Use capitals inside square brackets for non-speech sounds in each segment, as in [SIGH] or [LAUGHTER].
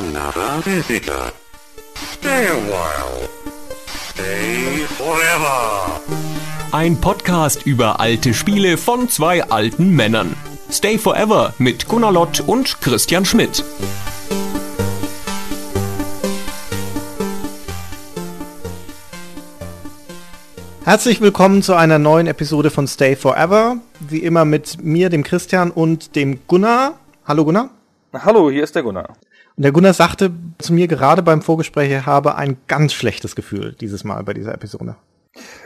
another visitor. Stay a while. Stay forever. Ein Podcast über alte Spiele von zwei alten Männern. Stay Forever mit Gunnar Lott und Christian Schmidt. Herzlich willkommen zu einer neuen Episode von Stay Forever. Wie immer mit mir, dem Christian und dem Gunnar. Hallo Gunnar. Hallo, hier ist der Gunnar. Der Gunnar sagte zu mir gerade beim Vorgespräch, er habe ein ganz schlechtes Gefühl dieses Mal bei dieser Episode.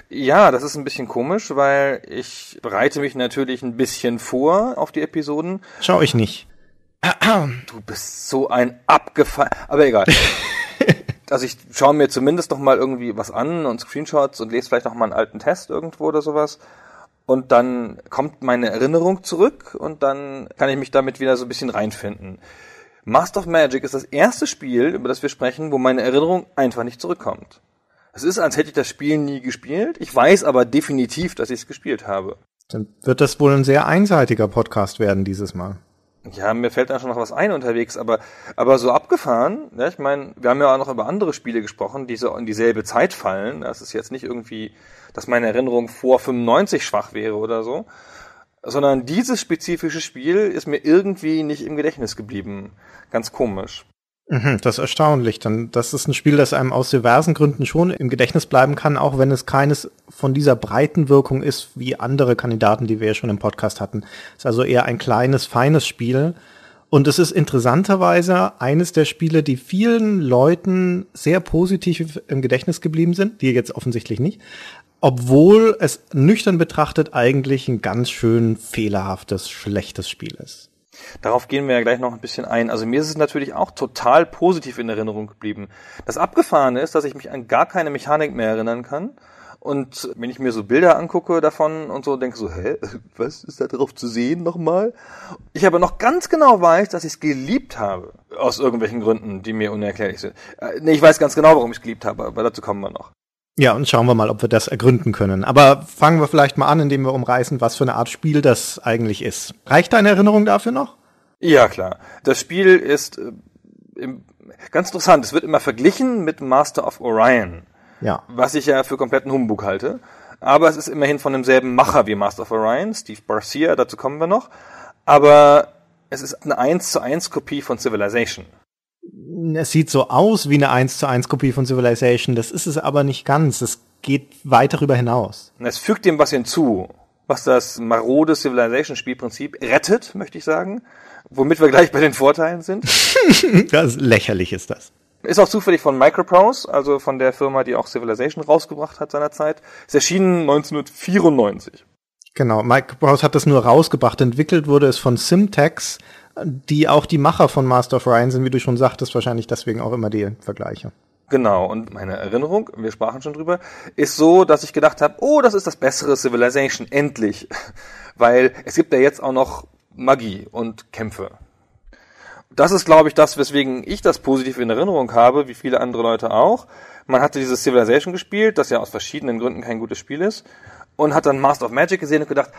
Ja, das ist ein bisschen komisch, weil ich bereite mich natürlich ein bisschen vor auf die Episoden. Schau ich nicht. [CLEARS THROAT] Du bist so ein abgefallen. Aber egal. [LAUGHS] also ich schaue mir zumindest noch mal irgendwie was an und Screenshots und lese vielleicht noch mal einen alten Test irgendwo oder sowas. Und dann kommt meine Erinnerung zurück und dann kann ich mich damit wieder so ein bisschen reinfinden. Master of Magic ist das erste Spiel, über das wir sprechen, wo meine Erinnerung einfach nicht zurückkommt. Es ist, als hätte ich das Spiel nie gespielt. Ich weiß aber definitiv, dass ich es gespielt habe. Dann wird das wohl ein sehr einseitiger Podcast werden dieses Mal. Ja, mir fällt da schon noch was ein unterwegs, aber, aber so abgefahren, ja, ich meine, wir haben ja auch noch über andere Spiele gesprochen, die so in dieselbe Zeit fallen. Das ist jetzt nicht irgendwie, dass meine Erinnerung vor 95 schwach wäre oder so, sondern dieses spezifische Spiel ist mir irgendwie nicht im Gedächtnis geblieben. Ganz komisch. Mhm, das ist erstaunlich. Dann, das ist ein Spiel, das einem aus diversen Gründen schon im Gedächtnis bleiben kann, auch wenn es keines von dieser breiten Wirkung ist wie andere Kandidaten, die wir ja schon im Podcast hatten. Es ist also eher ein kleines, feines Spiel. Und es ist interessanterweise eines der Spiele, die vielen Leuten sehr positiv im Gedächtnis geblieben sind, die jetzt offensichtlich nicht, obwohl es nüchtern betrachtet eigentlich ein ganz schön fehlerhaftes, schlechtes Spiel ist. Darauf gehen wir ja gleich noch ein bisschen ein. Also mir ist es natürlich auch total positiv in Erinnerung geblieben. Das Abgefahrene ist, dass ich mich an gar keine Mechanik mehr erinnern kann. Und wenn ich mir so Bilder angucke davon und so, denke so, hä, [LAUGHS] was ist da drauf zu sehen nochmal? Ich aber noch ganz genau weiß, dass ich es geliebt habe. Aus irgendwelchen Gründen, die mir unerklärlich sind. Äh, nee, ich weiß ganz genau, warum ich es geliebt habe, aber dazu kommen wir noch. Ja, und schauen wir mal, ob wir das ergründen können. Aber fangen wir vielleicht mal an, indem wir umreißen, was für eine Art Spiel das eigentlich ist. Reicht deine Erinnerung dafür noch? Ja, klar. Das Spiel ist äh, im, ganz interessant. Es wird immer verglichen mit Master of Orion. Ja. Was ich ja für kompletten Humbug halte. Aber es ist immerhin von demselben Macher wie Master of Orion, Steve Barcia, dazu kommen wir noch. Aber es ist eine 1 zu 1 Kopie von Civilization es sieht so aus wie eine 1 zu 1 Kopie von Civilization, das ist es aber nicht ganz. Es geht weit darüber hinaus. Es fügt dem was hinzu, was das marode Civilization-Spielprinzip rettet, möchte ich sagen. Womit wir gleich bei den Vorteilen sind. [LAUGHS] das lächerlich ist das. Ist auch zufällig von Microprose, also von der Firma, die auch Civilization rausgebracht hat seinerzeit. Ist erschienen 1994. Genau, Microprose hat das nur rausgebracht. Entwickelt wurde es von Simtex, die auch die Macher von Master of Ryan sind, wie du schon sagtest, wahrscheinlich deswegen auch immer die Vergleiche. Genau, und meine Erinnerung, wir sprachen schon drüber, ist so, dass ich gedacht habe, oh, das ist das bessere Civilization, endlich. [LAUGHS] Weil es gibt ja jetzt auch noch Magie und Kämpfe. Das ist, glaube ich, das, weswegen ich das positiv in Erinnerung habe, wie viele andere Leute auch. Man hatte dieses Civilization gespielt, das ja aus verschiedenen Gründen kein gutes Spiel ist, und hat dann Master of Magic gesehen und gedacht,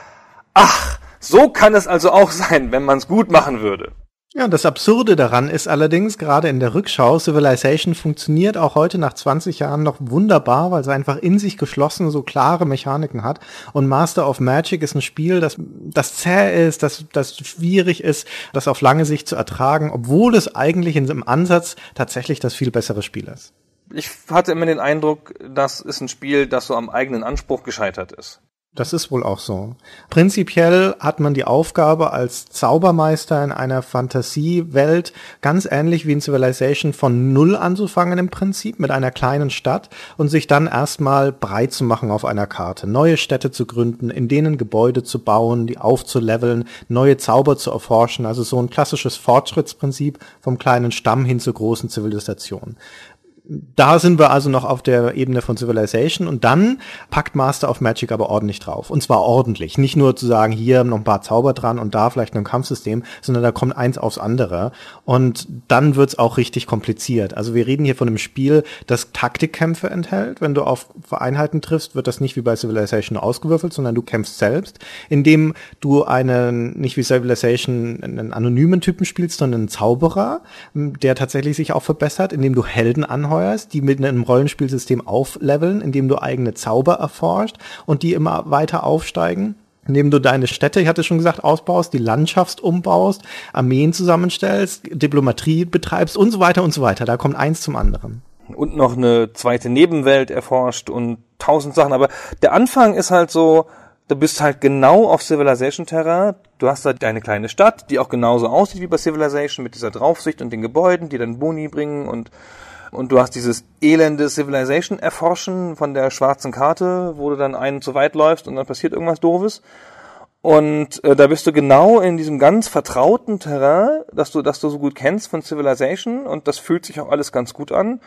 ach, so kann es also auch sein, wenn man es gut machen würde. Ja, das Absurde daran ist allerdings, gerade in der Rückschau, Civilization funktioniert auch heute nach 20 Jahren noch wunderbar, weil es einfach in sich geschlossen so klare Mechaniken hat. Und Master of Magic ist ein Spiel, das, das zäh ist, das, das schwierig ist, das auf lange Sicht zu ertragen, obwohl es eigentlich in seinem Ansatz tatsächlich das viel bessere Spiel ist. Ich hatte immer den Eindruck, das ist ein Spiel, das so am eigenen Anspruch gescheitert ist. Das ist wohl auch so. Prinzipiell hat man die Aufgabe als Zaubermeister in einer Fantasiewelt ganz ähnlich wie in Civilization von Null anzufangen im Prinzip mit einer kleinen Stadt und sich dann erstmal breit zu machen auf einer Karte, neue Städte zu gründen, in denen Gebäude zu bauen, die aufzuleveln, neue Zauber zu erforschen, also so ein klassisches Fortschrittsprinzip vom kleinen Stamm hin zur großen Zivilisation da sind wir also noch auf der Ebene von Civilization und dann packt Master of Magic aber ordentlich drauf. Und zwar ordentlich. Nicht nur zu sagen, hier noch ein paar Zauber dran und da vielleicht noch ein Kampfsystem, sondern da kommt eins aufs andere. Und dann wird's auch richtig kompliziert. Also wir reden hier von einem Spiel, das Taktikkämpfe enthält. Wenn du auf Vereinheiten triffst, wird das nicht wie bei Civilization ausgewürfelt, sondern du kämpfst selbst, indem du einen, nicht wie Civilization, einen anonymen Typen spielst, sondern einen Zauberer, der tatsächlich sich auch verbessert, indem du Helden anhäufst anheuerst, die mit einem Rollenspielsystem aufleveln, indem du eigene Zauber erforscht und die immer weiter aufsteigen indem du deine Städte, ich hatte schon gesagt, ausbaust, die Landschaft umbaust, Armeen zusammenstellst, Diplomatie betreibst und so weiter und so weiter. Da kommt eins zum anderen. Und noch eine zweite Nebenwelt erforscht und tausend Sachen. Aber der Anfang ist halt so, du bist halt genau auf Civilization Terra. Du hast da deine kleine Stadt, die auch genauso aussieht wie bei Civilization mit dieser Draufsicht und den Gebäuden, die dann Boni bringen und und du hast dieses elende Civilization erforschen von der schwarzen Karte, wo du dann einen zu weit läufst und dann passiert irgendwas doofes. Und äh, da bist du genau in diesem ganz vertrauten Terrain, das du, das du so gut kennst von Civilization und das fühlt sich auch alles ganz gut an.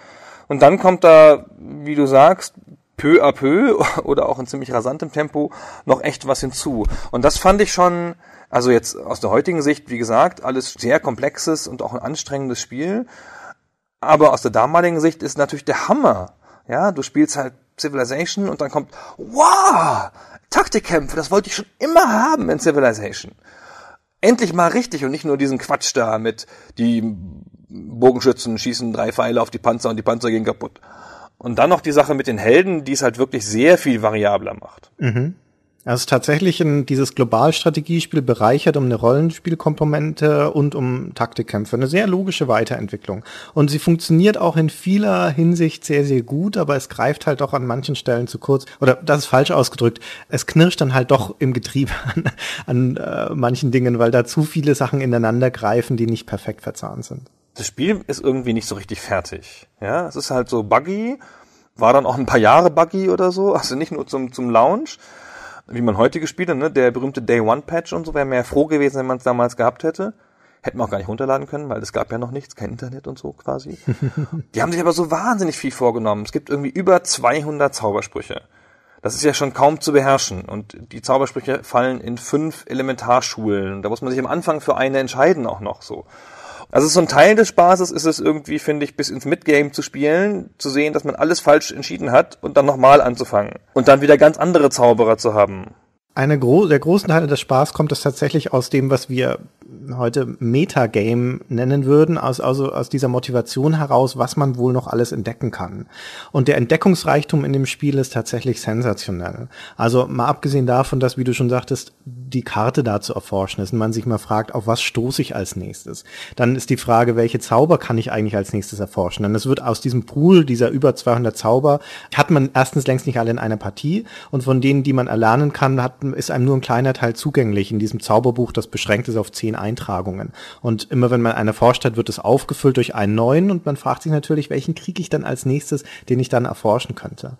Und dann kommt da, wie du sagst, peu à peu [LAUGHS] oder auch in ziemlich rasantem Tempo noch echt was hinzu. Und das fand ich schon, also jetzt aus der heutigen Sicht, wie gesagt, alles sehr komplexes und auch ein anstrengendes Spiel. Aber aus der damaligen Sicht ist natürlich der Hammer. Ja, du spielst halt Civilization und dann kommt, wow, Taktikkämpfe, das wollte ich schon immer haben in Civilization. Endlich mal richtig und nicht nur diesen Quatsch da mit die Bogenschützen schießen drei Pfeile auf die Panzer und die Panzer gehen kaputt. Und dann noch die Sache mit den Helden, die es halt wirklich sehr viel variabler macht. Mhm. Also tatsächlich in dieses Globalstrategiespiel bereichert um eine Rollenspielkomponente und um Taktikkämpfe. Eine sehr logische Weiterentwicklung. Und sie funktioniert auch in vieler Hinsicht sehr, sehr gut, aber es greift halt doch an manchen Stellen zu kurz. Oder das ist falsch ausgedrückt. Es knirscht dann halt doch im Getriebe [LAUGHS] an, an äh, manchen Dingen, weil da zu viele Sachen ineinander greifen, die nicht perfekt verzahnt sind. Das Spiel ist irgendwie nicht so richtig fertig. Ja, es ist halt so buggy, war dann auch ein paar Jahre buggy oder so, also nicht nur zum, zum Launch wie man heute gespielt hat, ne? der berühmte Day One Patch und so, wäre mehr froh gewesen, wenn man es damals gehabt hätte. Hätten wir auch gar nicht runterladen können, weil es gab ja noch nichts, kein Internet und so quasi. [LAUGHS] Die haben sich aber so wahnsinnig viel vorgenommen. Es gibt irgendwie über 200 Zaubersprüche. Das ist ja schon kaum zu beherrschen. Und die Zaubersprüche fallen in fünf Elementarschulen. Da muss man sich am Anfang für eine entscheiden auch noch so. Also so ein Teil des Spaßes ist es irgendwie, finde ich, bis ins Midgame zu spielen, zu sehen, dass man alles falsch entschieden hat und dann nochmal anzufangen. Und dann wieder ganz andere Zauberer zu haben eine gro der großen Teile des Spaß kommt es tatsächlich aus dem, was wir heute Metagame nennen würden, aus, also aus dieser Motivation heraus, was man wohl noch alles entdecken kann. Und der Entdeckungsreichtum in dem Spiel ist tatsächlich sensationell. Also mal abgesehen davon, dass, wie du schon sagtest, die Karte da zu erforschen ist und man sich mal fragt, auf was stoße ich als nächstes. Dann ist die Frage, welche Zauber kann ich eigentlich als nächstes erforschen? Denn es wird aus diesem Pool dieser über 200 Zauber, hat man erstens längst nicht alle in einer Partie und von denen, die man erlernen kann, hat ist einem nur ein kleiner Teil zugänglich in diesem Zauberbuch, das beschränkt ist auf zehn Eintragungen. Und immer wenn man eine forscht hat, wird es aufgefüllt durch einen neuen und man fragt sich natürlich, welchen kriege ich dann als nächstes, den ich dann erforschen könnte.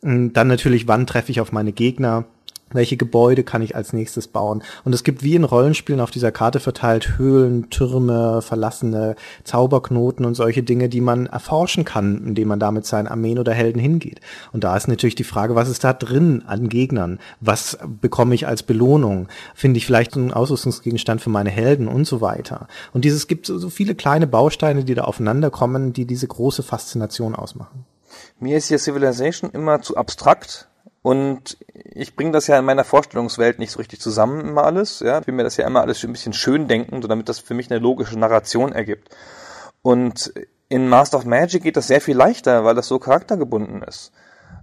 Dann natürlich, wann treffe ich auf meine Gegner? Welche Gebäude kann ich als nächstes bauen. Und es gibt wie in Rollenspielen auf dieser Karte verteilt Höhlen, Türme, verlassene Zauberknoten und solche Dinge, die man erforschen kann, indem man damit seinen Armeen oder Helden hingeht. Und da ist natürlich die Frage, was ist da drin an Gegnern? Was bekomme ich als Belohnung? Finde ich vielleicht einen Ausrüstungsgegenstand für meine Helden und so weiter. Und dieses gibt so viele kleine Bausteine, die da aufeinander kommen, die diese große Faszination ausmachen. Mir ist hier Civilization immer zu abstrakt und ich bringe das ja in meiner Vorstellungswelt nicht so richtig zusammen immer alles. Ja? Ich will mir das ja immer alles ein bisschen schön denken, so damit das für mich eine logische Narration ergibt. Und in Master of Magic geht das sehr viel leichter, weil das so charaktergebunden ist.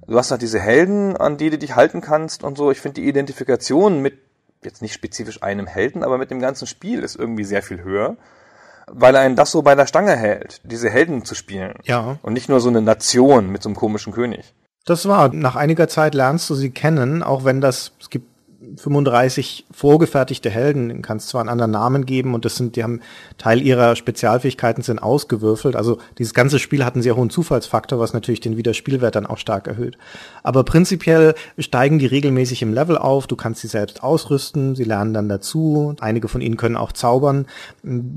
Du hast halt diese Helden, an die du dich halten kannst und so. Ich finde die Identifikation mit jetzt nicht spezifisch einem Helden, aber mit dem ganzen Spiel ist irgendwie sehr viel höher, weil einen das so bei der Stange hält, diese Helden zu spielen. Ja. Und nicht nur so eine Nation mit so einem komischen König. Das war. Nach einiger Zeit lernst du sie kennen, auch wenn das, es gibt 35 vorgefertigte Helden, den kannst zwar einen anderen Namen geben und das sind, die haben Teil ihrer Spezialfähigkeiten sind ausgewürfelt. Also dieses ganze Spiel hat einen sehr hohen Zufallsfaktor, was natürlich den Wiederspielwert dann auch stark erhöht. Aber prinzipiell steigen die regelmäßig im Level auf, du kannst sie selbst ausrüsten, sie lernen dann dazu, einige von ihnen können auch zaubern.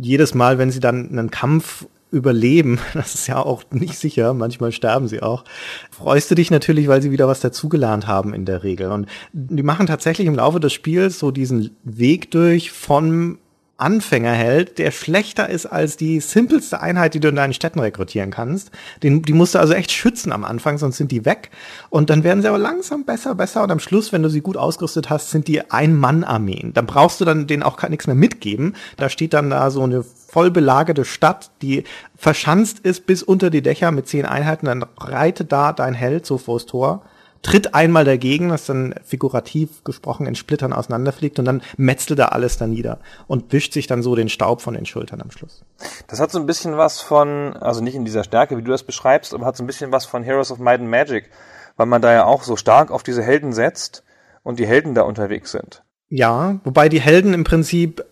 Jedes Mal, wenn sie dann einen Kampf überleben, [LAUGHS] das ist ja auch nicht sicher, manchmal sterben sie auch, freust du dich natürlich, weil sie wieder was dazugelernt haben in der Regel. Und die machen tatsächlich im Laufe des Spiels so diesen Weg durch von Anfängerheld, der schlechter ist als die simpelste Einheit, die du in deinen Städten rekrutieren kannst. Den, die musst du also echt schützen am Anfang, sonst sind die weg. Und dann werden sie aber langsam besser, besser. Und am Schluss, wenn du sie gut ausgerüstet hast, sind die Ein-Mann-Armeen. Dann brauchst du dann denen auch nichts mehr mitgeben. Da steht dann da so eine voll belagerte Stadt, die verschanzt ist bis unter die Dächer mit zehn Einheiten. Dann reite da dein Held so vors Tor tritt einmal dagegen, das dann figurativ gesprochen in Splittern auseinanderfliegt und dann metzelt er alles da nieder und wischt sich dann so den Staub von den Schultern am Schluss. Das hat so ein bisschen was von, also nicht in dieser Stärke, wie du das beschreibst, aber hat so ein bisschen was von Heroes of Might and Magic, weil man da ja auch so stark auf diese Helden setzt und die Helden da unterwegs sind. Ja, wobei die Helden im Prinzip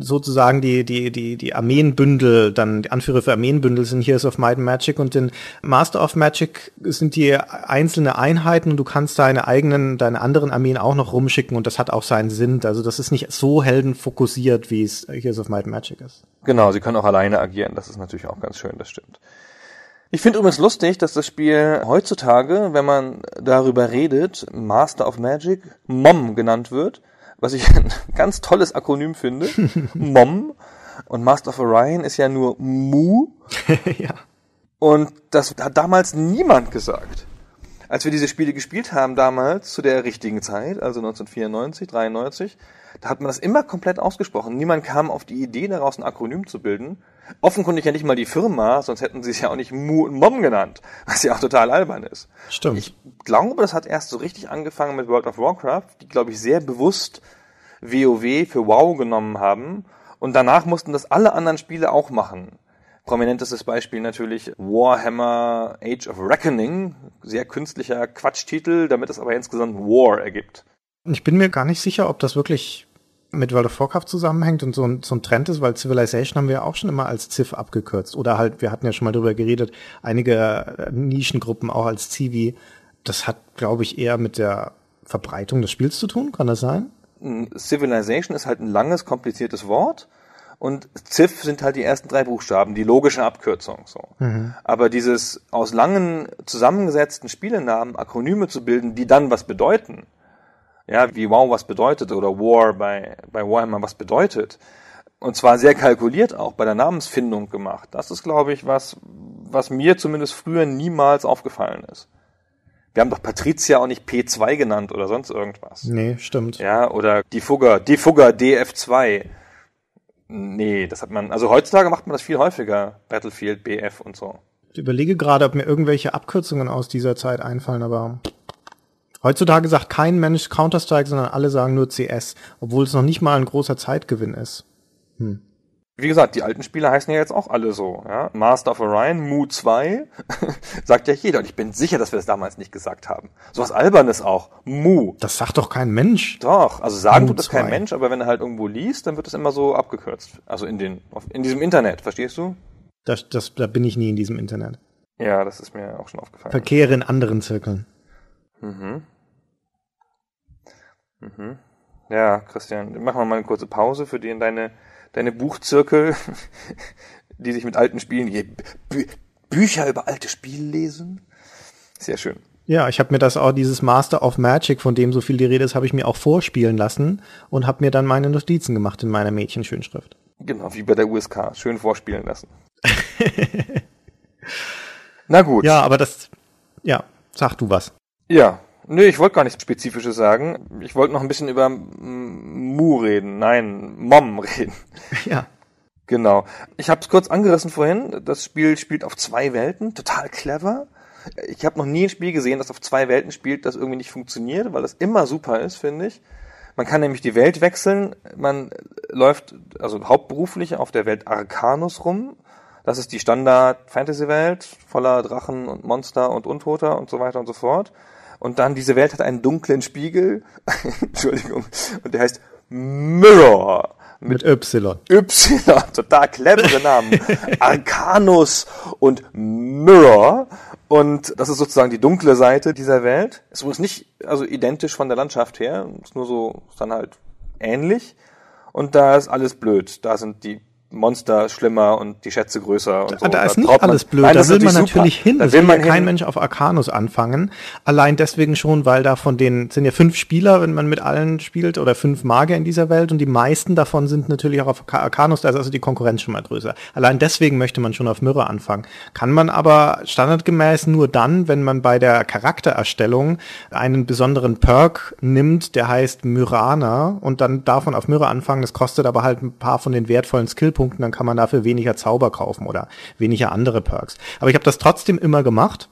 sozusagen die, die, die, die Armeenbündel, dann die Anführer für Armeenbündel sind Heroes of Might and Magic und in Master of Magic sind die einzelne Einheiten und du kannst deine eigenen, deine anderen Armeen auch noch rumschicken und das hat auch seinen Sinn. Also das ist nicht so heldenfokussiert, wie es Heroes of Might and Magic ist. Genau, sie können auch alleine agieren, das ist natürlich auch ganz schön, das stimmt. Ich finde übrigens lustig, dass das Spiel heutzutage, wenn man darüber redet, Master of Magic, MOM genannt wird was ich [LAUGHS] ein ganz tolles Akronym finde. [LAUGHS] MOM. Und Master of Orion ist ja nur Mu. [LAUGHS] ja. Und das hat damals niemand gesagt. Als wir diese Spiele gespielt haben damals, zu der richtigen Zeit, also 1994, 93, da hat man das immer komplett ausgesprochen. Niemand kam auf die Idee, daraus ein Akronym zu bilden. Offenkundig ja nicht mal die Firma, sonst hätten sie es ja auch nicht Mu und Mom genannt, was ja auch total albern ist. Stimmt. Ich glaube, das hat erst so richtig angefangen mit World of Warcraft, die, glaube ich, sehr bewusst WoW für WoW genommen haben. Und danach mussten das alle anderen Spiele auch machen. Prominentestes Beispiel natürlich Warhammer Age of Reckoning. Sehr künstlicher Quatschtitel, damit es aber insgesamt War ergibt. Ich bin mir gar nicht sicher, ob das wirklich mit World of Warcraft zusammenhängt und so ein, so ein Trend ist, weil Civilization haben wir ja auch schon immer als Civ abgekürzt. Oder halt, wir hatten ja schon mal drüber geredet, einige Nischengruppen auch als Civi. Das hat, glaube ich, eher mit der Verbreitung des Spiels zu tun, kann das sein? Civilization ist halt ein langes, kompliziertes Wort und Civ sind halt die ersten drei Buchstaben, die logische Abkürzung. So. Mhm. Aber dieses aus langen zusammengesetzten Spielenamen Akronyme zu bilden, die dann was bedeuten, ja, wie WoW was bedeutet oder War bei, bei Warhammer was bedeutet, und zwar sehr kalkuliert auch bei der Namensfindung gemacht. Das ist, glaube ich, was, was mir zumindest früher niemals aufgefallen ist. Wir haben doch Patricia auch nicht P2 genannt oder sonst irgendwas. Nee, stimmt. Ja, oder die Fugger, die Fugger DF2. Nee, das hat man, also heutzutage macht man das viel häufiger. Battlefield, BF und so. Ich überlege gerade, ob mir irgendwelche Abkürzungen aus dieser Zeit einfallen, aber heutzutage sagt kein Mensch Counter-Strike, sondern alle sagen nur CS, obwohl es noch nicht mal ein großer Zeitgewinn ist. Hm. Wie gesagt, die alten Spiele heißen ja jetzt auch alle so. Ja? Master of Orion, Mu 2, [LAUGHS] sagt ja jeder. Und ich bin sicher, dass wir das damals nicht gesagt haben. So was Albernes auch. Mu. Das sagt doch kein Mensch. Doch, also sagen Mu tut das 2. kein Mensch, aber wenn er halt irgendwo liest, dann wird das immer so abgekürzt. Also in, den, in diesem Internet, verstehst du? Das, das, da bin ich nie in diesem Internet. Ja, das ist mir auch schon aufgefallen. Verkehre in anderen Zirkeln. Mhm. Mhm. Ja, Christian, machen wir mal eine kurze Pause für die in deine deine Buchzirkel, [LAUGHS] die sich mit alten Spielen, die Bü Bücher über alte Spiele lesen. Sehr schön. Ja, ich habe mir das auch, dieses Master of Magic, von dem so viel die Rede ist, habe ich mir auch vorspielen lassen und habe mir dann meine Notizen gemacht in meiner Mädchenschönschrift. Genau, wie bei der USK. Schön vorspielen lassen. [LAUGHS] Na gut. Ja, aber das, ja, sag du was. Ja, Nö, ich wollte gar nichts Spezifisches sagen. Ich wollte noch ein bisschen über Mu reden. Nein, Mom [LAUGHS] reden. Ja. Genau. Ich habe es kurz angerissen vorhin. Das Spiel spielt auf zwei Welten. Total clever. Ich habe noch nie ein Spiel gesehen, das auf zwei Welten spielt, das irgendwie nicht funktioniert, weil das immer super ist, finde ich. Man kann nämlich die Welt wechseln. Man läuft also hauptberuflich auf der Welt Arcanus rum. Das ist die Standard-Fantasy-Welt voller Drachen und Monster und Untoter und so weiter und so fort. Und dann diese Welt hat einen dunklen Spiegel. [LAUGHS] Entschuldigung. Und der heißt Mirror. Mit, mit Y. Y. [LAUGHS] Total clevere Namen. [LAUGHS] Arcanus und Mirror. Und das ist sozusagen die dunkle Seite dieser Welt. Ist übrigens nicht also identisch von der Landschaft her. Ist nur so, ist dann halt ähnlich. Und da ist alles blöd. Da sind die Monster schlimmer und die Schätze größer und so. Da ist nicht alles blöd, Nein, da will man natürlich hin. Da will man ja kein Mensch auf Arcanus anfangen. Allein deswegen schon, weil da von den, sind ja fünf Spieler, wenn man mit allen spielt, oder fünf Magier in dieser Welt und die meisten davon sind natürlich auch auf Arcanus, da ist also die Konkurrenz schon mal größer. Allein deswegen möchte man schon auf Myrrhe anfangen. Kann man aber standardgemäß nur dann, wenn man bei der Charaktererstellung einen besonderen Perk nimmt, der heißt Myrana und dann davon auf Myrrhe anfangen. Das kostet aber halt ein paar von den wertvollen Skillpunkten Punkten, dann kann man dafür weniger Zauber kaufen oder weniger andere Perks. Aber ich habe das trotzdem immer gemacht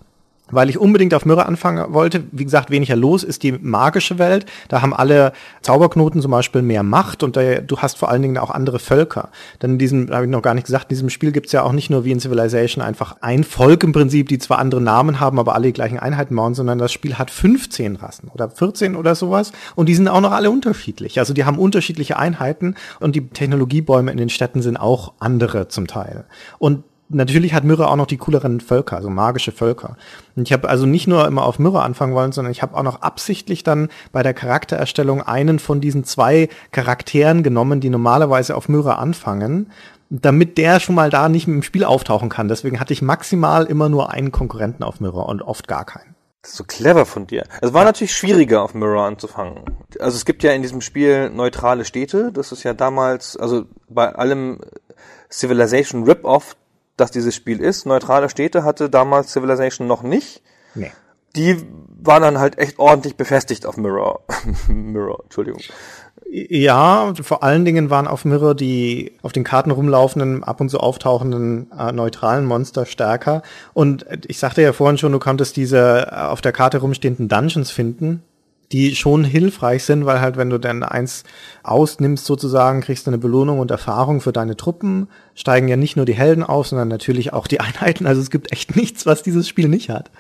weil ich unbedingt auf Myrrhe anfangen wollte. Wie gesagt, weniger los ist die magische Welt. Da haben alle Zauberknoten zum Beispiel mehr Macht und da, du hast vor allen Dingen auch andere Völker. Denn in diesem, habe ich noch gar nicht gesagt, in diesem Spiel gibt's ja auch nicht nur wie in Civilization einfach ein Volk im Prinzip, die zwar andere Namen haben, aber alle die gleichen Einheiten bauen, sondern das Spiel hat 15 Rassen oder 14 oder sowas und die sind auch noch alle unterschiedlich. Also die haben unterschiedliche Einheiten und die Technologiebäume in den Städten sind auch andere zum Teil. Und natürlich hat Myrrhe auch noch die cooleren Völker, also magische Völker. Und ich habe also nicht nur immer auf Myrrhe anfangen wollen, sondern ich habe auch noch absichtlich dann bei der Charaktererstellung einen von diesen zwei Charakteren genommen, die normalerweise auf Myrrhe anfangen, damit der schon mal da nicht im Spiel auftauchen kann. Deswegen hatte ich maximal immer nur einen Konkurrenten auf Myrrhe und oft gar keinen. Das ist so clever von dir. Es war natürlich schwieriger, auf Mirror anzufangen. Also es gibt ja in diesem Spiel neutrale Städte. Das ist ja damals, also bei allem Civilization Rip-Off dass dieses Spiel ist. Neutrale Städte hatte damals Civilization noch nicht. Nee. Die waren dann halt echt ordentlich befestigt auf Mirror. [LAUGHS] Mirror, Entschuldigung. Ja, vor allen Dingen waren auf Mirror die auf den Karten rumlaufenden, ab und zu auftauchenden äh, neutralen Monster stärker. Und ich sagte ja vorhin schon, du konntest diese äh, auf der Karte rumstehenden Dungeons finden die schon hilfreich sind, weil halt, wenn du dann eins ausnimmst sozusagen, kriegst du eine Belohnung und Erfahrung für deine Truppen, steigen ja nicht nur die Helden auf, sondern natürlich auch die [LAUGHS] Einheiten. Also es gibt echt nichts, was dieses Spiel nicht hat.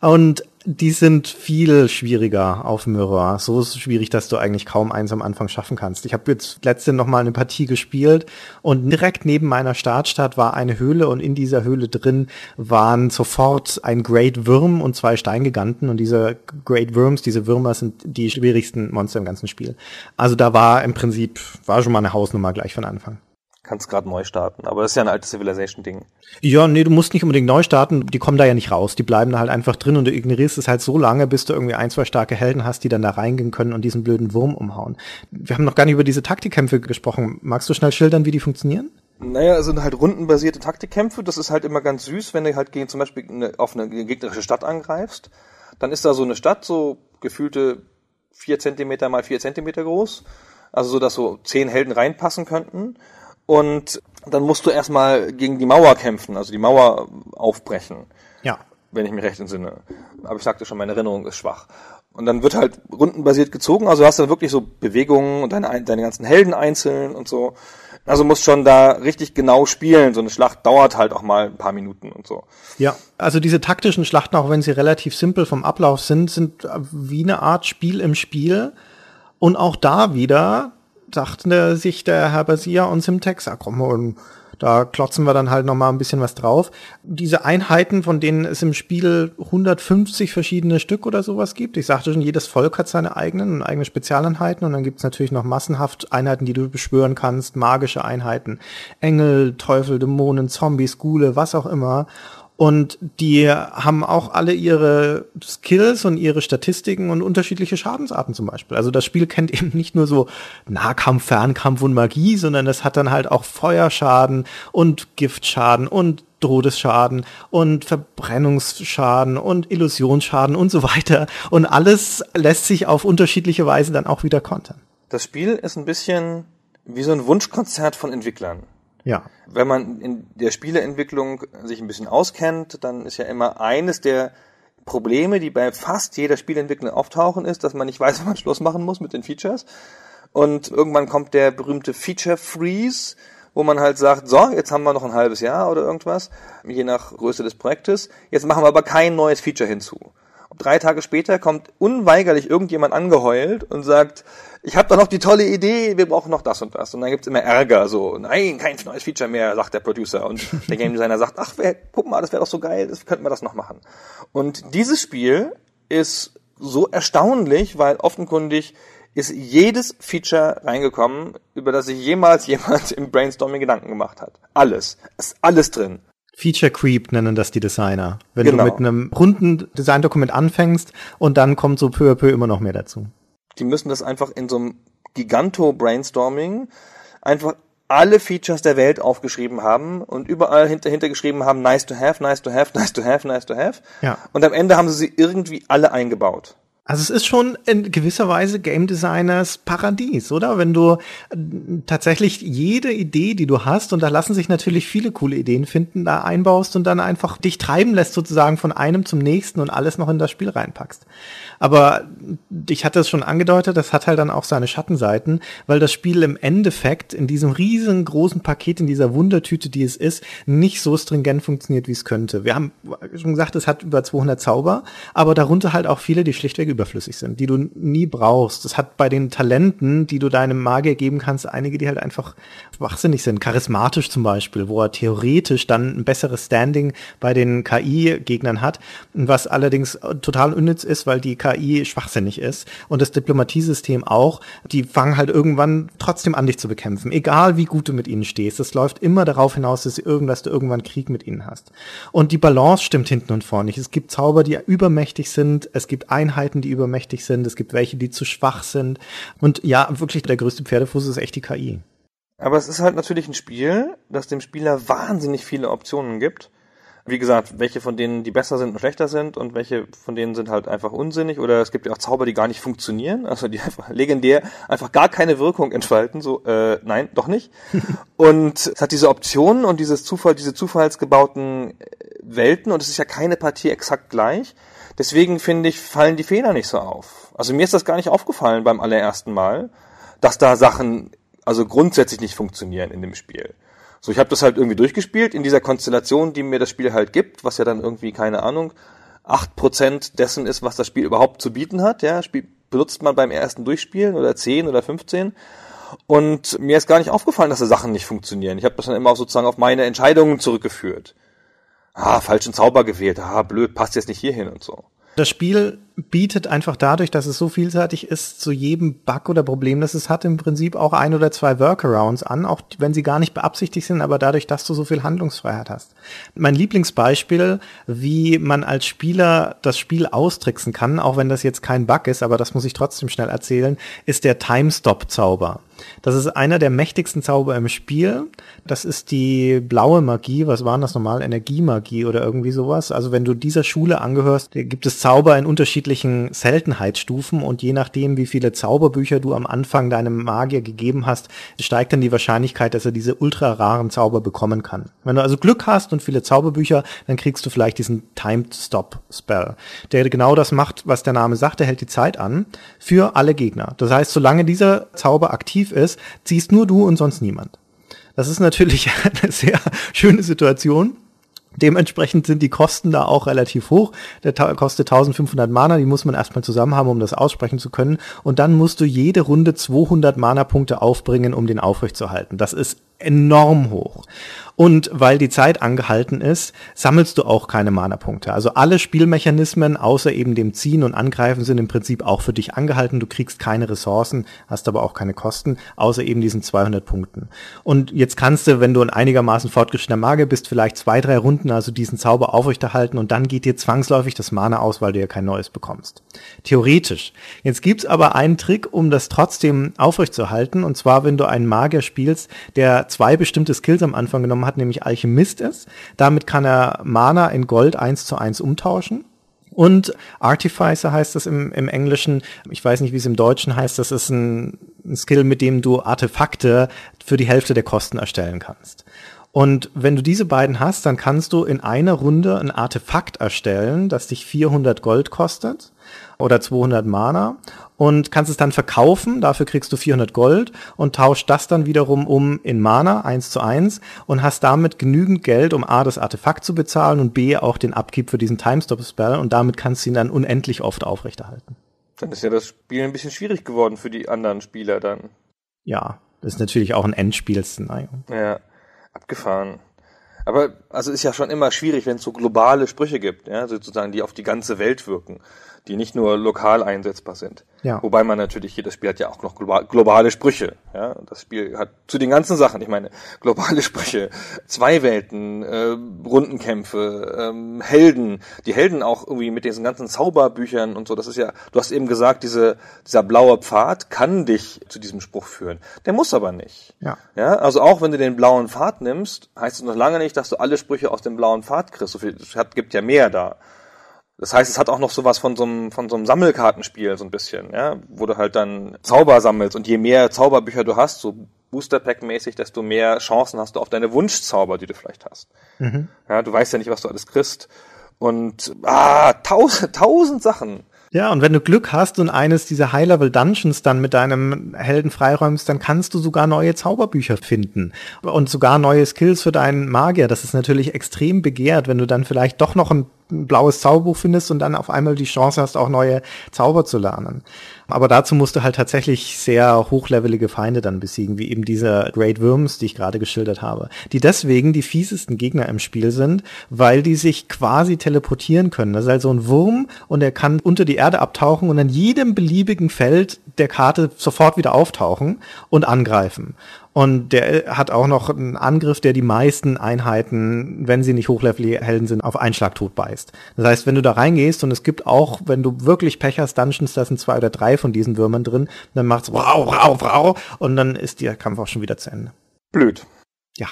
Und die sind viel schwieriger auf Mirror. So schwierig, dass du eigentlich kaum eins am Anfang schaffen kannst. Ich habe jetzt letzte noch mal eine Partie gespielt und direkt neben meiner Startstadt war eine Höhle und in dieser Höhle drin waren sofort ein Great Würm und zwei Steingiganten und diese Great Worms, diese Würmer sind die schwierigsten Monster im ganzen Spiel. Also da war im Prinzip, war schon mal eine Hausnummer gleich von Anfang kannst gerade neu starten. Aber das ist ja ein altes Civilization-Ding. Ja, nee, du musst nicht unbedingt neu starten. Die kommen da ja nicht raus. Die bleiben da halt einfach drin und du ignorierst es halt so lange, bis du irgendwie ein, zwei starke Helden hast, die dann da reingehen können und diesen blöden Wurm umhauen. Wir haben noch gar nicht über diese Taktikkämpfe gesprochen. Magst du schnell schildern, wie die funktionieren? Naja, es sind halt rundenbasierte Taktikkämpfe. Das ist halt immer ganz süß, wenn du halt gegen zum Beispiel eine, auf eine gegnerische Stadt angreifst. Dann ist da so eine Stadt, so gefühlte vier Zentimeter mal vier Zentimeter groß. Also so, dass so zehn Helden reinpassen könnten. Und dann musst du erstmal gegen die Mauer kämpfen, also die Mauer aufbrechen. Ja. Wenn ich mich recht entsinne. Aber ich sagte schon, meine Erinnerung ist schwach. Und dann wird halt rundenbasiert gezogen, also hast du wirklich so Bewegungen und deine, deine ganzen Helden einzeln und so. Also musst schon da richtig genau spielen. So eine Schlacht dauert halt auch mal ein paar Minuten und so. Ja, also diese taktischen Schlachten, auch wenn sie relativ simpel vom Ablauf sind, sind wie eine Art Spiel im Spiel. Und auch da wieder dachte sich der Herr Basia und Simtex, ah komm, und da klotzen wir dann halt noch mal ein bisschen was drauf. Diese Einheiten, von denen es im Spiel 150 verschiedene Stück oder sowas gibt. Ich sagte schon, jedes Volk hat seine eigenen und eigene Spezialeinheiten und dann gibt's natürlich noch massenhaft Einheiten, die du beschwören kannst, magische Einheiten, Engel, Teufel, Dämonen, Zombies, Gule, was auch immer. Und die haben auch alle ihre Skills und ihre Statistiken und unterschiedliche Schadensarten zum Beispiel. Also das Spiel kennt [LAUGHS] eben nicht nur so Nahkampf, Fernkampf und Magie, sondern es hat dann halt auch Feuerschaden und Giftschaden und Todesschaden und Verbrennungsschaden und Illusionsschaden und so weiter. Und alles lässt sich auf unterschiedliche Weise dann auch wieder kontern. Das Spiel ist ein bisschen wie so ein Wunschkonzert von Entwicklern. Ja. Wenn man in der Spieleentwicklung sich ein bisschen auskennt, dann ist ja immer eines der Probleme, die bei fast jeder Spieleentwicklung auftauchen, ist, dass man nicht weiß, [LAUGHS] wann man Schluss machen muss mit den Features. Und irgendwann kommt der berühmte Feature Freeze, wo man halt sagt, so, jetzt haben wir noch ein halbes Jahr oder irgendwas, je nach Größe des Projektes. Jetzt machen wir aber kein neues Feature hinzu. Drei Tage später kommt unweigerlich irgendjemand angeheult und sagt, ich habe doch noch die tolle Idee, wir brauchen noch das und das. Und dann gibt's immer Ärger, so, nein, kein neues Feature mehr, sagt der Producer. Und [LAUGHS] der Game Designer sagt, ach, wer, guck mal, das wäre doch so geil, das könnten wir das noch machen. Und dieses Spiel ist so erstaunlich, weil offenkundig ist jedes Feature reingekommen, über das sich jemals [LAUGHS] jemand im Brainstorming Gedanken gemacht hat. Alles. Ist alles drin. Feature Creep nennen das die Designer. Wenn Genau. du mit einem runden Designdokument anfängst und dann kommt so peu à peu immer noch mehr dazu. Die müssen das einfach in so einem Giganto-Brainstorming einfach alle Features der Welt aufgeschrieben haben und überall hinter, hintergeschrieben haben, nice to have, nice to have, nice to have, nice to have. Ja. Und am Ende haben sie sie irgendwie alle eingebaut. Also es ist schon in gewisser Weise Game Designers Paradies, oder? Wenn du äh, tatsächlich jede Idee, die du hast, und da lassen sich natürlich viele coole Ideen finden, da einbaust und dann einfach dich treiben lässt sozusagen von einem zum nächsten und alles noch in das Spiel reinpackst. Aber ich hatte es schon angedeutet, das hat halt dann auch seine Schattenseiten, weil das Spiel im Endeffekt in diesem riesengroßen Paket, in dieser Wundertüte, die es ist, nicht so stringent funktioniert, wie es könnte. Wir haben schon gesagt, es hat über 200 Zauber, aber darunter halt auch viele, die schlichtweg überflüssig sind, die du nie brauchst. Es hat bei den Talenten, die du deinem Magier geben kannst, einige, die halt einfach schwachsinnig sind. Charismatisch zum Beispiel, wo er theoretisch dann ein besseres Standing bei den KI-Gegnern hat, was allerdings total unnütz ist, weil die KI schwachsinnig ist und das Diplomatiesystem auch. Die fangen halt irgendwann trotzdem an, dich zu bekämpfen, egal wie gut du mit ihnen stehst. Es läuft immer darauf hinaus, dass, dass du irgendwann Krieg mit ihnen hast. Und die Balance stimmt hinten und vorne nicht. Es gibt Zauber, die übermächtig sind, es gibt Einheiten, die übermächtig sind, es gibt welche, die zu schwach sind. Und ja, wirklich der größte Pferdefuß ist echt die KI. Aber es ist halt natürlich ein Spiel, das dem Spieler wahnsinnig viele Optionen gibt. Wie gesagt, welche von denen die besser sind und schlechter sind und welche von denen sind halt einfach unsinnig oder es gibt ja auch Zauber, die gar nicht funktionieren, also die [LAUGHS] einfach legendär einfach gar keine Wirkung entfalten, so äh, nein, doch nicht. [LAUGHS] und es hat diese Optionen und dieses Zufall, diese zufallsgebauten äh, Welten und es ist ja keine Partie exakt gleich. Deswegen finde ich, fallen die Fehler nicht so auf. Also mir ist das gar nicht aufgefallen beim allerersten Mal, dass da Sachen also grundsätzlich nicht funktionieren in dem Spiel. So, ich habe das halt irgendwie durchgespielt in dieser Konstellation, die mir das Spiel halt gibt, was ja dann irgendwie, keine Ahnung, acht Prozent dessen ist, was das Spiel überhaupt zu bieten hat. Ja, Spiel benutzt man beim ersten Durchspielen oder 10 oder 15. Und mir ist gar nicht aufgefallen, dass die Sachen nicht funktionieren. Ich habe das dann immer sozusagen auf meine Entscheidungen zurückgeführt. Ah, falschen Zauber gewählt. Ah, blöd, passt jetzt nicht hierhin und so. Das Spiel bietet einfach dadurch, dass es so vielseitig ist, zu jedem Bug oder Problem, das es hat, im Prinzip auch ein oder zwei Workarounds an, auch wenn sie gar nicht beabsichtigt sind, aber dadurch, dass du so viel Handlungsfreiheit hast. Mein Lieblingsbeispiel, wie man als Spieler das Spiel austricksen kann, auch wenn das jetzt kein Bug ist, aber das muss ich trotzdem schnell erzählen, ist der Time-Stop-Zauber. Das ist einer der mächtigsten Zauber im Spiel. Das ist die blaue Magie. Was waren das normal? Energiemagie oder irgendwie sowas. Also wenn du dieser Schule angehörst, gibt es Zauber in unterschiedlichen Seltenheitsstufen und je nachdem, wie viele Zauberbücher du am Anfang deinem Magier gegeben hast, steigt dann die Wahrscheinlichkeit, dass er diese ultra raren Zauber bekommen kann. Wenn du also Glück hast und viele Zauberbücher, dann kriegst du vielleicht diesen Timed Stop Spell, der genau das macht, was der Name sagt, der hält die Zeit an für alle Gegner. Das heißt, solange dieser Zauber aktiv ist, ziehst nur du und sonst niemand. Das ist natürlich [LAUGHS] eine sehr schöne Situation. Dementsprechend sind die Kosten da auch relativ hoch. Der kostet 1500 Mana, die muss man erstmal zusammen haben, um das aussprechen zu können. Und dann musst du jede Runde 200 Mana-Punkte aufbringen, um den aufrechtzuerhalten. Das ist enorm hoch. Und weil die Zeit angehalten ist, sammelst du auch keine Mana-Punkte. Also alle Spielmechanismen außer eben dem Ziehen und Angreifen sind im Prinzip auch für dich angehalten. Du kriegst keine Ressourcen, hast aber auch keine Kosten, außer eben diesen 200 Punkten. Und jetzt kannst du, wenn du ein einigermaßen fortgeschrittener Magier bist, vielleicht zwei, drei Runden also diesen Zauber aufrechterhalten und dann geht dir zwangsläufig das Mana aus, weil du ja kein neues bekommst. Theoretisch. Jetzt gibt's aber einen Trick, um das trotzdem aufrechtzuerhalten. Und zwar, wenn du einen Magier spielst, der zwei bestimmte Skills am Anfang genommen hat, nämlich Alchemist ist. Damit kann er Mana in Gold eins zu eins umtauschen. Und Artificer heißt das im, im Englischen. Ich weiß nicht, wie es im Deutschen heißt. Das ist ein, ein Skill, mit dem du Artefakte für die Hälfte der Kosten erstellen kannst. Und wenn du diese beiden hast, dann kannst du in einer Runde ein Artefakt erstellen, das dich 400 Gold kostet oder 200 Mana und kannst es dann verkaufen, dafür kriegst du 400 Gold und tauscht das dann wiederum um in Mana eins zu eins und hast damit genügend Geld, um A, das Artefakt zu bezahlen und B, auch den Upkeep für diesen Timestop-Spell und damit kannst du ihn dann unendlich oft aufrechterhalten. Dann ist ja das Spiel ein bisschen schwierig geworden für die anderen Spieler dann. Ja, das ist natürlich auch ein Endspiel-Szenario. Ja, abgefahren. Aber also ist ja schon immer schwierig, wenn es so globale Sprüche gibt, ja, sozusagen, die auf die ganze Welt wirken, die nicht nur lokal einsetzbar sind. Ja. Wobei man natürlich, jedes Spiel hat ja auch noch global, globale Sprüche. Ja, das Spiel hat zu den ganzen Sachen, ich meine, globale Sprüche, zwei Welten, äh, Rundenkämpfe, ähm, Helden, die Helden auch irgendwie mit diesen ganzen Zauberbüchern und so. Das ist ja, du hast eben gesagt, diese, dieser blaue Pfad kann dich zu diesem Spruch führen. Der muss aber nicht. Ja. Ja, also auch wenn du den blauen Pfad nimmst, heißt es noch lange nicht, dass du alle Sprüche aus dem blauen Pfad kriegst. So viel, es gibt ja mehr da. Das heißt, es hat auch noch sowas von so einem, von so einem Sammelkartenspiel, so ein bisschen, ja, wo du halt dann Zauber sammelst und je mehr Zauberbücher du hast, so Booster Pack mäßig, desto mehr Chancen hast du auf deine Wunschzauber, die du vielleicht hast. Ja, du weißt ja nicht, was du alles kriegst. Und, ah, tausend, [LAUGHS] tausend Sachen. Ja, und wenn du Glück hast und eines dieser High-Level-Dungeons dann mit deinem Helden freiräumst, dann kannst du sogar neue Zauberbücher finden und sogar neue Skills für deinen Magier. Das ist natürlich extrem begehrt, wenn du dann vielleicht doch noch ein ein blaues Zauberbuch findest und dann auf einmal die Chance hast, auch neue Zauber zu lernen. Aber dazu musst du halt tatsächlich sehr hochlevelige Feinde dann besiegen, wie eben diese Great Worms, die ich gerade geschildert habe, die deswegen die fiesesten Gegner im Spiel sind, weil die sich quasi teleportieren können. Das ist also ein Wurm und er kann unter die Erde abtauchen und an jedem beliebigen Feld der Karte sofort wieder auftauchen und angreifen. Und der hat auch noch einen Angriff, der die meisten Einheiten, wenn sie nicht hochlevelige Helden sind, auf einen Schlag tot beißt. Das heißt, wenn du da reingehst und es gibt auch, wenn du wirklich Pech hast, Dungeons, da sind zwei oder drei von diesen Würmern drin, dann macht's wow, wow, wow und dann ist der Kampf auch schon wieder zu Ende. Blöd. Ja,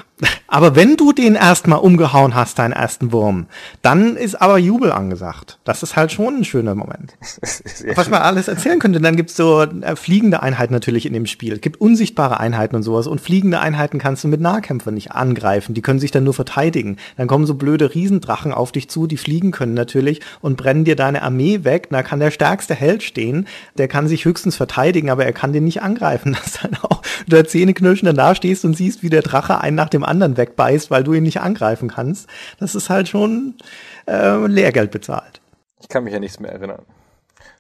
aber wenn du den erstmal umgehauen hast, deinen ersten Wurm, dann ist aber Jubel angesagt. Das ist halt schon ein schöner Moment. [LAUGHS] Was man alles erzählen könnte, dann gibt's so äh, fliegende Einheiten natürlich in dem Spiel. Es gibt unsichtbare Einheiten und sowas. Und fliegende Einheiten kannst du mit Nahkämpfern nicht angreifen. Die können sich dann nur verteidigen. Dann kommen so blöde Riesendrachen auf dich zu, die fliegen können natürlich und brennen dir deine Armee weg. Da kann der stärkste Held stehen. Der kann sich höchstens verteidigen, aber er kann den nicht angreifen. [LAUGHS] Das ist dann auch, du da Zähneknirschend da stehst und siehst, wie der Drache einen nach dem anderen wegbeißt, weil du ihn nicht angreifen kannst. Das ist halt schon äh, Lehrgeld bezahlt. Ich kann mich ja nichts mehr erinnern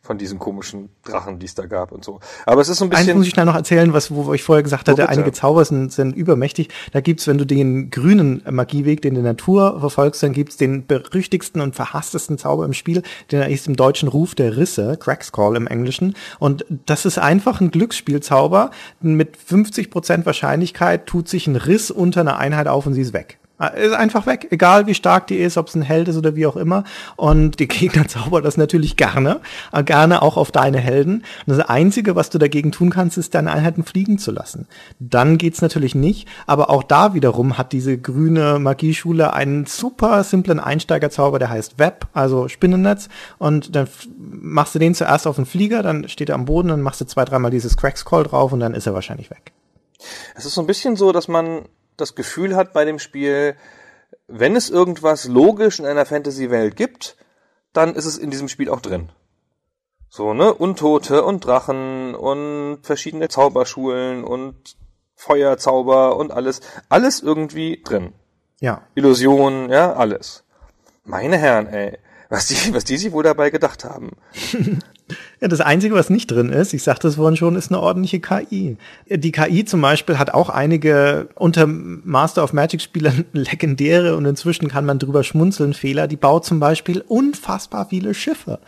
von diesen komischen Drachen, die es da gab und so. Aber es ist so ein Eins bisschen. muss ich schnell noch erzählen, was, wo ich vorher gesagt hatte, einige Zauber sind, sind übermächtig. Da gibt's, wenn du den grünen Magieweg, den der Natur verfolgst, dann gibt's den berüchtigsten und verhasstesten Zauber im Spiel, den ist im deutschen Ruf der Risse, Cracks Call im Englischen. Und das ist einfach ein Glücksspielzauber. Mit 50% Wahrscheinlichkeit tut sich ein Riss unter einer Einheit auf und sie ist weg. Ist einfach weg, egal wie stark die ist, ob es ein Held ist oder wie auch immer. Und die Gegner [LAUGHS] zaubern das natürlich gerne, äh, gerne auch auf deine Helden. Und das Einzige, was du dagegen tun kannst, ist deine Einheiten fliegen zu lassen. Dann geht's natürlich nicht, aber auch da wiederum hat diese grüne Magieschule einen super simplen Einsteigerzauber, der heißt Web, also Spinnennetz. Und dann machst du den zuerst auf den Flieger, dann steht er am Boden, dann machst du zwei, dreimal dieses Cracks Call drauf und dann ist er wahrscheinlich weg. Es ist so ein bisschen so, dass man das Gefühl hat bei dem Spiel, wenn es irgendwas logisch in einer Fantasy-Welt gibt, dann ist es in diesem Spiel auch drin. So, ne? Untote und Drachen und verschiedene Zauberschulen und Feuerzauber und alles. Alles irgendwie drin. Ja. Illusionen, ja, alles. Meine Herren, ey. Was die, was die sich wohl dabei gedacht haben. [LAUGHS] Ja, das Einzige, was nicht drin ist, ich sagte es vorhin schon, ist eine ordentliche KI. Die KI zum Beispiel hat auch einige unter Master of Magic Spielern [LAUGHS] legendäre und inzwischen kann man drüber schmunzeln Fehler. Die baut zum Beispiel unfassbar viele Schiffe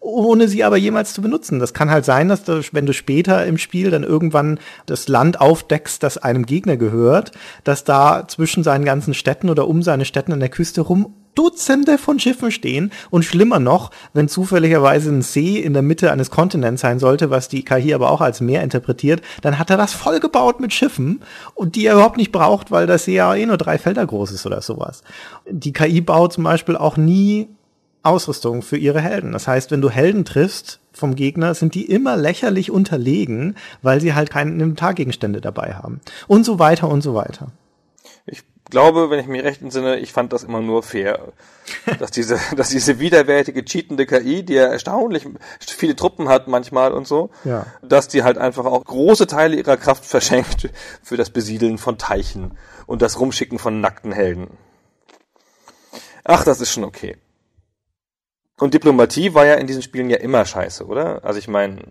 ohne sie aber jemals zu benutzen. Das kann halt sein, dass du, wenn du später im Spiel dann irgendwann das Land aufdeckst, das einem Gegner gehört, dass da zwischen seinen ganzen Städten oder um seine Städten an der Küste rum Dutzende von Schiffen stehen und schlimmer noch, wenn zufälligerweise ein See in der Mitte eines Kontinents sein sollte, was die KI aber auch als Meer interpretiert, dann hat er das vollgebaut mit Schiffen und die er überhaupt nicht braucht, weil das See ja eh nur drei Felder groß ist oder sowas. Die KI baut zum Beispiel auch nie Ausrüstung für ihre Helden. Das heißt, wenn du Helden triffst vom Gegner, sind die immer lächerlich unterlegen, weil sie halt keine Inventargegenstände dabei haben. Und so weiter und so weiter. Ich glaube, wenn ich mich recht entsinne, ich fand das immer nur fair. [LAUGHS] dass diese, dass diese widerwärtige, cheatende KI, die ja erstaunlich viele Truppen hat manchmal und so, Ja. dass die halt einfach auch große Teile ihrer Kraft verschenkt für das Besiedeln von Teichen und das Rumschicken von nackten Helden. Ach, das ist schon okay. Und Diplomatie war ja in diesen Spielen ja immer scheiße, oder? Also ich meine,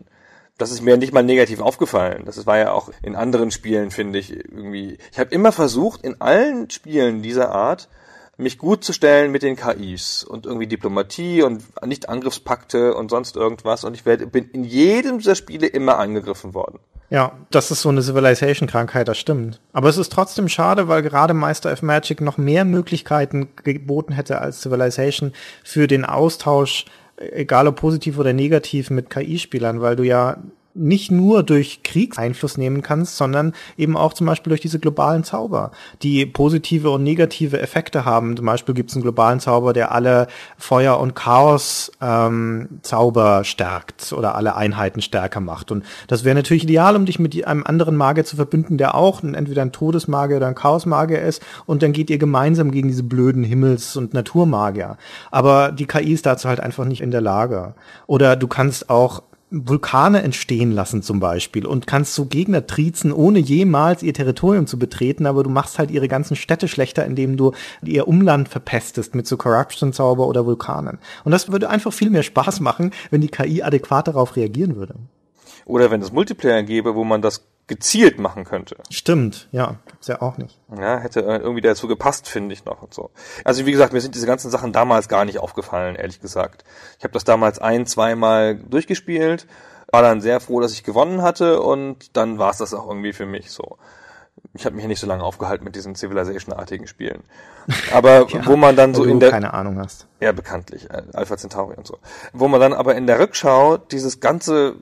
Das ist mir nicht mal negativ aufgefallen. Das war ja auch in anderen Spielen, finde ich, irgendwie. Ich habe immer versucht, in allen Spielen dieser Art mich gut zu stellen mit den KIs und irgendwie Diplomatie und nicht Angriffspakte und sonst irgendwas. Und ich werde, bin in jedem dieser Spiele immer angegriffen worden. Ja, das ist so eine Civilization-Krankheit, das stimmt. Aber es ist trotzdem schade, weil gerade Meister of Magic noch mehr Möglichkeiten geboten hätte als Civilization für den Austausch egal ob positiv oder negativ mit KI-Spielern, weil du ja nicht nur durch Krieg Einfluss nehmen kannst, sondern eben auch zum Beispiel durch diese globalen Zauber, die positive und negative Effekte haben. Zum Beispiel gibt es einen globalen Zauber, der alle Feuer- und Chaos-Zauber ähm, stärkt oder alle Einheiten stärker macht. Und das wäre natürlich ideal, um dich mit einem anderen Magier zu verbünden, der auch entweder ein Todesmagier oder ein Chaosmagier ist. Und dann geht ihr gemeinsam gegen diese blöden Himmels- und Naturmagier. Aber die KI ist dazu halt einfach nicht in der Lage. Oder du kannst auch Vulkane entstehen lassen zum Beispiel und kannst so Gegner triezen, ohne jemals ihr Territorium zu betreten, aber du machst halt ihre ganzen Städte schlechter, indem du ihr Umland verpestest mit so Corruption-Zauber oder Vulkanen. Und das würde einfach viel mehr Spaß machen, wenn die KI adäquat darauf reagieren würde. Oder wenn es Multiplayer gäbe, wo man das gezielt machen könnte. Stimmt, ja, gibt's ja auch nicht. Ja, hätte äh, irgendwie dazu gepasst, finde ich noch und so. Also wie gesagt, mir sind diese ganzen Sachen damals gar nicht aufgefallen, ehrlich gesagt. Ich habe das damals ein, zweimal durchgespielt, war dann sehr froh, dass ich gewonnen hatte und dann war es das auch irgendwie für mich so. Ich habe mich ja nicht so lange aufgehalten mit diesen Civilization-artigen Spielen. Aber [LAUGHS] ja, wo man dann so in der keine Ahnung hast. Ja, bekanntlich, äh, Alpha Centauri und so. Wo man dann aber in der Rückschau dieses ganze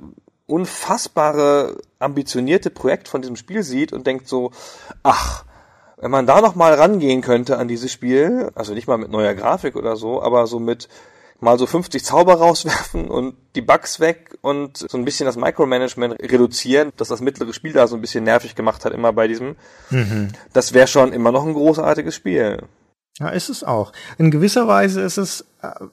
unfassbare, ambitionierte Projekt von diesem Spiel sieht und denkt so, ach, wenn man da noch mal rangehen könnte an dieses Spiel, also nicht mal mit neuer Grafik oder so, aber so mit mal so 50 Zauber [LAUGHS] rauswerfen und die Bugs weg und so ein bisschen das Micromanagement reduzieren, dass das mittlere Spiel da so ein bisschen nervig gemacht hat immer bei diesem. Mhm. Das wäre schon immer noch ein großartiges Spiel. Ja, ist es auch. In gewisser Weise ist es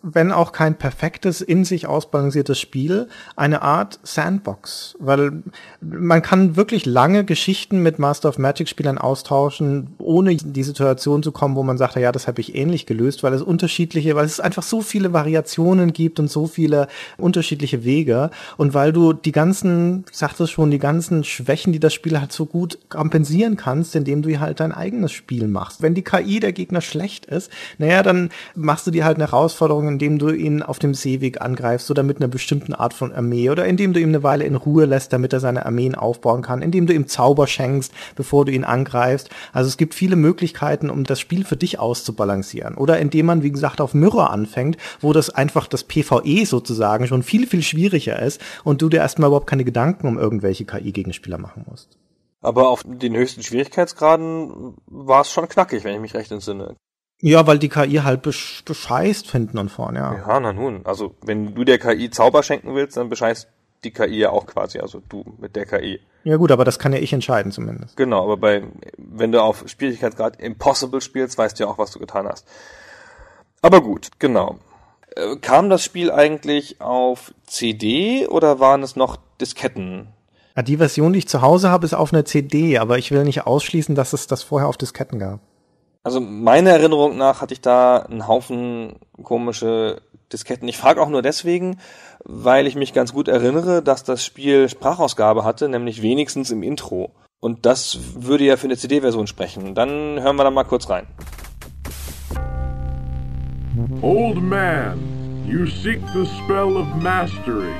wenn auch kein perfektes, in sich ausbalanciertes Spiel, eine Art Sandbox. Weil man kann wirklich lange Geschichten mit Master of Magic Spielern austauschen, ohne in die Situation zu kommen, wo man sagt, ja, das habe ich ähnlich gelöst, weil es unterschiedliche, weil es einfach so viele Variationen gibt und so viele unterschiedliche Wege. Und weil du die ganzen, ich sagte es schon, die ganzen Schwächen, die das Spiel halt so gut kompensieren kannst, indem du halt dein eigenes Spiel machst. Wenn die KI der Gegner schlecht ist, naja, dann machst du dir halt eine Herausforderung Herausforderung, indem du ihn auf dem Seeweg angreifst oder mit einer bestimmten Art von Armee oder indem du ihm eine Weile in Ruhe lässt, damit er seine Armeen aufbauen kann, indem du ihm Zauber schenkst, bevor du ihn angreifst. Also es gibt viele Möglichkeiten, um das Spiel für dich auszubalancieren. Oder indem man, wie gesagt, auf Mirror anfängt, wo das einfach das PvE sozusagen schon viel, viel schwieriger ist und du dir erstmal überhaupt keine Gedanken um irgendwelche KI-Gegenspieler machen musst. Aber auf den höchsten Schwierigkeitsgraden war es schon knackig, wenn ich mich recht entsinne. Ja, weil die KI halt bescheißt hinten und vorne, ja. Ja, na nun. Also, wenn du der KI Zauber schenken willst, dann bescheißt die KI ja auch quasi, also du mit der KI. Ja gut, aber das kann ja ich entscheiden zumindest. Genau, aber bei, wenn du auf Schwierigkeitsgrad Impossible spielst, weißt du ja auch, was du getan hast. Aber gut, genau. Äh, kam das Spiel eigentlich auf CD oder waren es noch Disketten? Ja, die Version, die ich zu Hause habe, ist auf einer CD, aber ich will nicht ausschließen, dass es das vorher auf Disketten gab. Also meiner Erinnerung nach hatte ich da einen Haufen komische Disketten. Ich frage auch nur deswegen, weil ich mich ganz gut erinnere, dass das Spiel Sprachausgabe hatte, nämlich wenigstens im Intro. Und das würde ja für eine CD-Version sprechen. Dann hören wir da mal kurz rein. Old man, you seek the spell of mastery.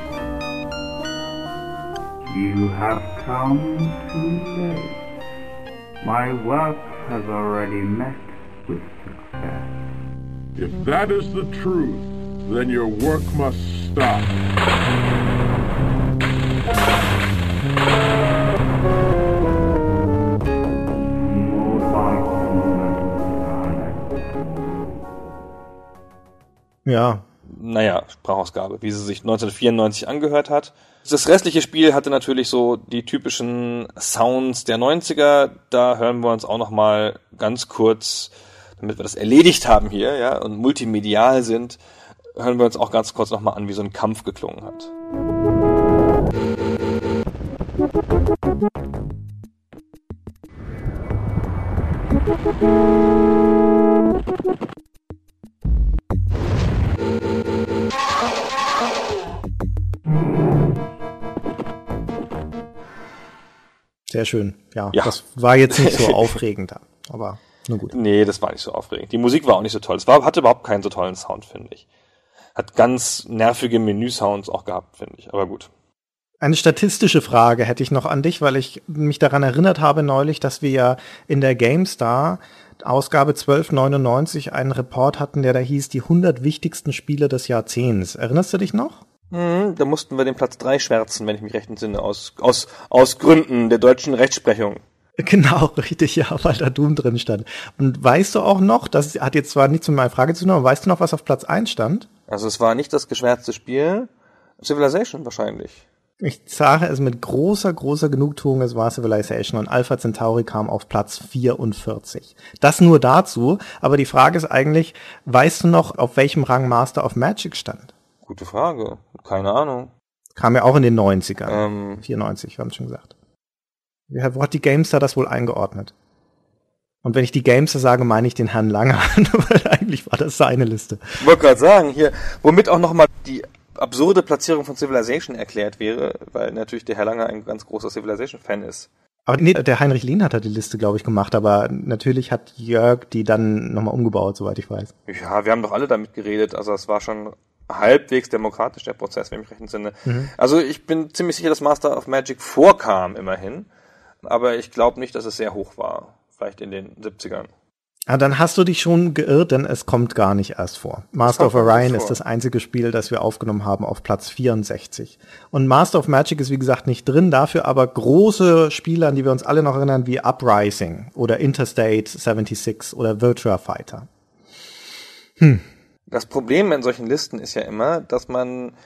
You have come too late. My work has already met with success. If that is the truth, then your work must stop. Ja. Naja, Sprachausgabe, wie sie sich 1994 angehört hat. Das restliche Spiel hatte natürlich so die typischen Sounds der 90er. Da hören wir uns auch noch mal ganz kurz, damit wir das erledigt haben hier, ja, und multimedial sind, hören wir uns auch ganz kurz noch mal an, wie so ein Kampf geklungen hat. Sehr schön. Ja, Ja. das war jetzt nicht so [LAUGHS] aufregend, aber nur gut. Nee, das war nicht so aufregend. Die Musik war auch nicht so toll. Es war, hatte überhaupt keinen so tollen Sound, finde ich. Hat ganz nervige Menü-Sounds auch gehabt, finde ich. Aber gut. Eine statistische Frage hätte ich noch an dich, weil ich mich daran erinnert habe neulich, dass wir ja in der GameStar Ausgabe 1299 einen Report hatten, der da hieß, die 100 wichtigsten Spiele des Jahrzehnts. Erinnerst du dich noch? Hm, da mussten wir den Platz drei schwärzen, wenn ich mich recht entsinne, aus, aus, aus Gründen der deutschen Rechtsprechung. [LAUGHS] Genau, richtig, ja, weil da Doom drin stand. Und weißt du auch noch, das hat jetzt zwar nichts mit meiner Frage zu tun, aber weißt du noch, was auf Platz 1 stand? Also es war nicht das geschwärzte Spiel. Civilization wahrscheinlich. Ich sage es mit großer, großer Genugtuung, es war Civilization und Alpha Centauri kam auf Platz 44. Das nur dazu, aber die Frage ist eigentlich, weißt du noch, auf welchem Rang Master of Magic stand? Gute Frage. Keine Ahnung. Kam ja auch in den 90ern. Ähm, 94, wir haben es schon gesagt. Wo hat die Gamestar das wohl eingeordnet? Und wenn ich die Gamestar sage, meine ich den Herrn Langer, [LAUGHS] weil eigentlich war das seine Liste. Ich wollte gerade sagen, hier, womit auch nochmal die absurde Platzierung von Civilization erklärt wäre, weil natürlich der Herr Langer ein ganz großer Civilization-Fan ist. Aber nee, der Heinrich Lehn hat da die Liste, glaube ich, gemacht, aber natürlich hat Jörg die dann nochmal umgebaut, soweit ich weiß. Ja, wir haben doch alle damit geredet, also es war schon halbwegs demokratisch, der Prozess, wenn ich mich recht entsinne. Also ich bin ziemlich sicher, dass Master of Magic vorkam, immerhin, aber ich glaube nicht, dass es sehr hoch war. Vielleicht in den 70ern. Ah, dann hast du dich schon geirrt, denn es kommt gar nicht erst vor. Master of Orion ist das einzige Spiel, das wir aufgenommen haben auf Platz 64. Und Master of Magic ist wie gesagt nicht drin, dafür aber große Spiele, an die wir uns alle noch erinnern, wie Uprising oder Interstate 76 oder Virtua Fighter. Das Problem in solchen Listen ist ja immer, dass man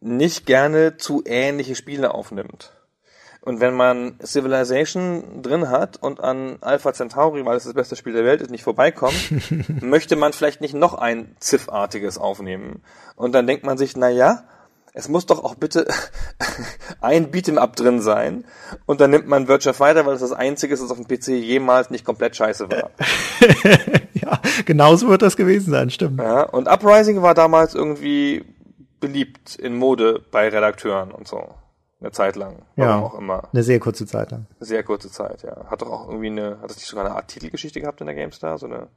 nicht gerne zu ähnliche Spiele aufnimmt. Und wenn man Civilization drin hat und an Alpha Centauri, weil es das beste Spiel der Welt ist, nicht vorbeikommt, [LAUGHS] möchte man vielleicht nicht noch ein Ziff-artiges aufnehmen. Und dann denkt man sich, na ja, es muss doch auch bitte [LAUGHS] ein Beat'em Up drin sein. Und dann nimmt man Virtua Fighter, weil es das einzige ist, das auf dem PC jemals nicht komplett scheiße war. [LAUGHS] ja, genauso wird das gewesen sein, stimmt. Ja, und Uprising war damals irgendwie beliebt in Mode bei Redakteuren und so. Eine Zeit lang. Warum Ja, auch immer. eine sehr kurze Zeit lang. Sehr kurze Zeit, ja. Hat doch auch irgendwie eine, hat das nicht sogar eine Art Titelgeschichte gehabt in der GameStar? So eine,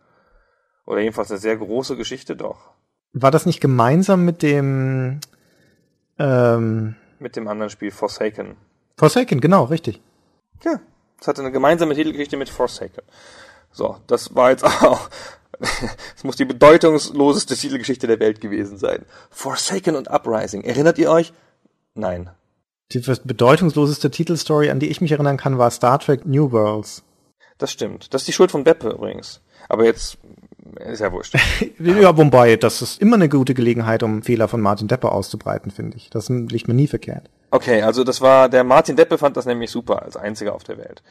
oder jedenfalls eine sehr große Geschichte doch. War das nicht gemeinsam mit dem ähm, Mit dem anderen Spiel Forsaken. Forsaken, genau, richtig. Ja. Es hatte eine gemeinsame Titelgeschichte mit Forsaken. So, das war jetzt [LAUGHS] auch, es muss die bedeutungsloseste Titelgeschichte der Welt gewesen sein. Forsaken und Uprising. Erinnert ihr euch? Nein. Die bedeutungsloseste Titelstory, an die ich mich erinnern kann, war Star Trek New Worlds. Das stimmt. Das ist die Schuld von Beppe übrigens. Aber jetzt ist ja wurscht. [LAUGHS] Ja, wobei, das ist immer eine gute Gelegenheit, um Fehler von Martin Depper auszubreiten, finde ich. Das liegt mir nie verkehrt. Okay, also das war, der Martin Deppe fand das nämlich super, als einziger auf der Welt.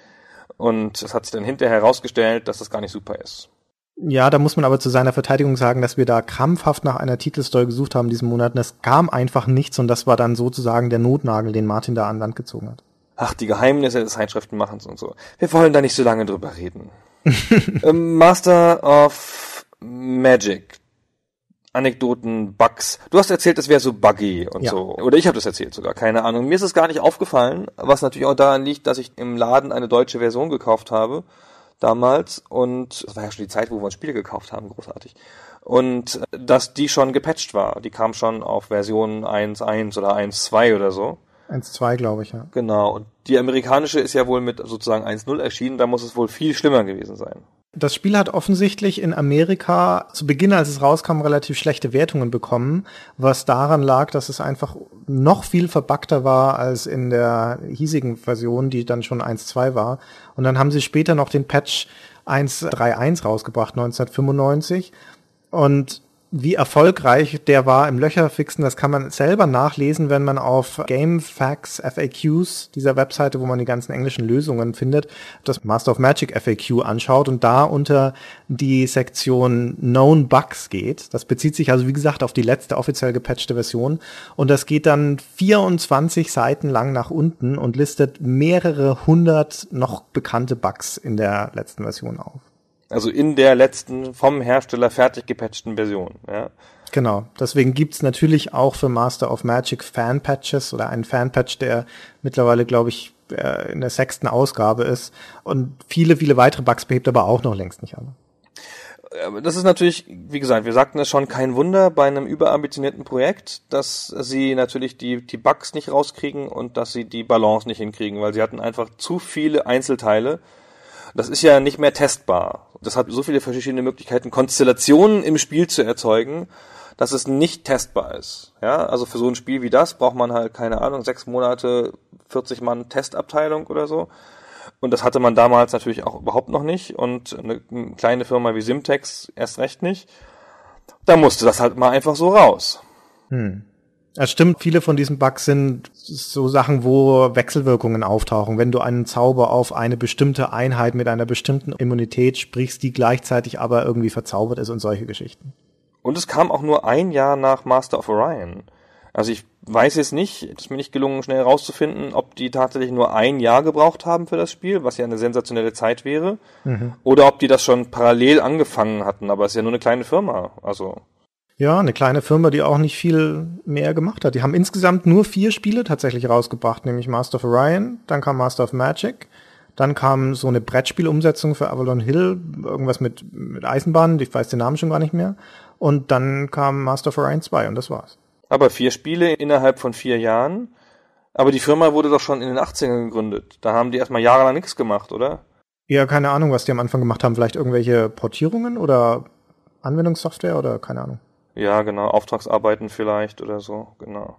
Und es hat sich dann hinterher herausgestellt, dass das gar nicht super ist. Ja, da muss man aber zu seiner Verteidigung sagen, dass wir da krampfhaft nach einer Titelstory gesucht haben diesen Monat und es kam einfach nichts und das war dann sozusagen der Notnagel, den Martin da an Land gezogen hat. Ach, die Geheimnisse des Zeitschriftenmachens und so. Wir wollen da nicht so lange drüber reden. [LAUGHS] ähm, Master of Magic. Anekdoten, Bugs. Du hast erzählt, es wäre so buggy und Ja. so. Oder ich habe das erzählt sogar, keine Ahnung. Mir ist es gar nicht aufgefallen, was natürlich auch daran liegt, dass ich im Laden eine deutsche Version gekauft habe damals und das war ja schon die Zeit, wo wir uns Spiele gekauft haben, großartig. Und äh, dass die schon gepatcht war. Die kam schon auf Version 1.1 oder 1.2 oder so. 1-2, glaube ich, ja. Genau. Und die amerikanische ist ja wohl mit sozusagen 1.0 erschienen, da muss es wohl viel schlimmer gewesen sein. Das Spiel hat offensichtlich in Amerika zu Beginn, als es rauskam, relativ schlechte Wertungen bekommen, was daran lag, dass es einfach noch viel verbackter war als in der hiesigen Version, die dann schon 1.2 war. Und dann haben sie später noch den Patch 1.3.1 rausgebracht, 1995. Und wie erfolgreich der war im Löcherfixen, das kann man selber nachlesen, wenn man auf GameFAQs FAQs dieser Webseite, wo man die ganzen englischen Lösungen findet, das Master of Magic FAQ anschaut und da unter die Sektion Known Bugs geht. Das bezieht sich also, wie gesagt, auf die letzte offiziell gepatchte Version. Und das geht dann 24 Seiten lang nach unten und listet mehrere hundert noch bekannte Bugs in der letzten Version auf. Also in der letzten vom Hersteller fertig gepatchten Version. Ja. Genau. Deswegen gibt's natürlich auch für Master of Magic Fan-Patches oder einen Fan-Patch, der mittlerweile, glaube ich, äh, in der sechsten Ausgabe ist. Und viele, viele weitere Bugs behebt aber auch noch längst nicht alle. Das ist natürlich, wie gesagt, wir sagten es schon, kein Wunder bei einem überambitionierten Projekt, dass sie natürlich die, die Bugs nicht rauskriegen und dass sie die Balance nicht hinkriegen, weil sie hatten einfach zu viele Einzelteile. Das ist ja nicht mehr testbar. Das hat so viele verschiedene Möglichkeiten, Konstellationen im Spiel zu erzeugen, dass es nicht testbar ist. Ja, also für so ein Spiel wie das braucht man halt, keine Ahnung, sechs Monate, 40 Mann Testabteilung oder so. Und das hatte man damals natürlich auch überhaupt noch nicht und eine kleine Firma wie Simtex erst recht nicht. Da musste das halt mal einfach so raus. Hm. Es stimmt, viele von diesen Bugs sind so Sachen, wo Wechselwirkungen auftauchen. Wenn du einen Zauber auf eine bestimmte Einheit mit einer bestimmten Immunität sprichst, die gleichzeitig aber irgendwie verzaubert ist und solche Geschichten. Und es kam auch nur ein Jahr nach Master of Orion. Also ich weiß jetzt nicht, es ist mir nicht gelungen, schnell herauszufinden, ob die tatsächlich nur ein Jahr gebraucht haben für das Spiel, was ja eine sensationelle Zeit wäre, mhm. oder ob die das schon parallel angefangen hatten, aber es ist ja nur eine kleine Firma, also. Ja, eine kleine Firma, die auch nicht viel mehr gemacht hat. Die haben insgesamt nur vier Spiele tatsächlich rausgebracht, nämlich Master of Orion, dann kam Master of Magic, dann kam so eine Brettspielumsetzung für Avalon Hill, irgendwas mit, mit Eisenbahn, ich weiß den Namen schon gar nicht mehr. Und dann kam Master of Orion 2 und das war's. Aber vier Spiele innerhalb von vier Jahren. Aber die Firma wurde doch schon in den 80ern gegründet. Da haben die erstmal jahrelang nichts gemacht, oder? Ja, keine Ahnung, was die am Anfang gemacht haben. Vielleicht irgendwelche Portierungen oder Anwendungssoftware oder keine Ahnung. Ja, genau. Auftragsarbeiten vielleicht oder so, genau.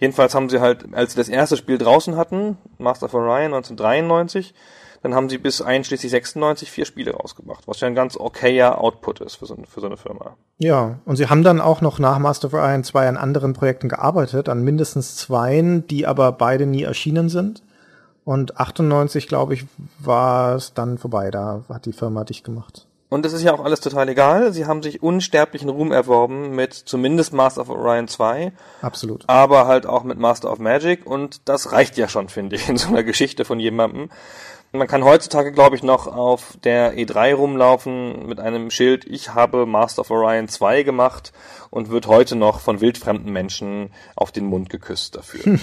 Jedenfalls haben sie halt, als sie das erste Spiel draußen hatten, Master of Orion 1993, dann haben sie bis einschließlich 96 vier Spiele rausgebracht, was ja ein ganz okayer Output ist für so, für so eine Firma. Ja, und sie haben dann auch noch nach Master of Orion 2 an anderen Projekten gearbeitet, an mindestens zweien, die aber beide nie erschienen sind. Und 98, glaube ich, war es dann vorbei. Da hat die Firma dich gemacht. Und das ist ja auch alles total egal. Sie haben sich unsterblichen Ruhm erworben mit zumindest Master of Orion 2. Absolut. Aber halt auch mit Master of Magic. Und das reicht ja schon, [LAUGHS] finde ich, in so einer Geschichte von jemandem. Man kann heutzutage, glaube ich, noch auf der E3 rumlaufen mit einem Schild, ich habe Master of Orion 2 gemacht und wird heute noch von wildfremden Menschen auf den Mund geküsst dafür. [LAUGHS]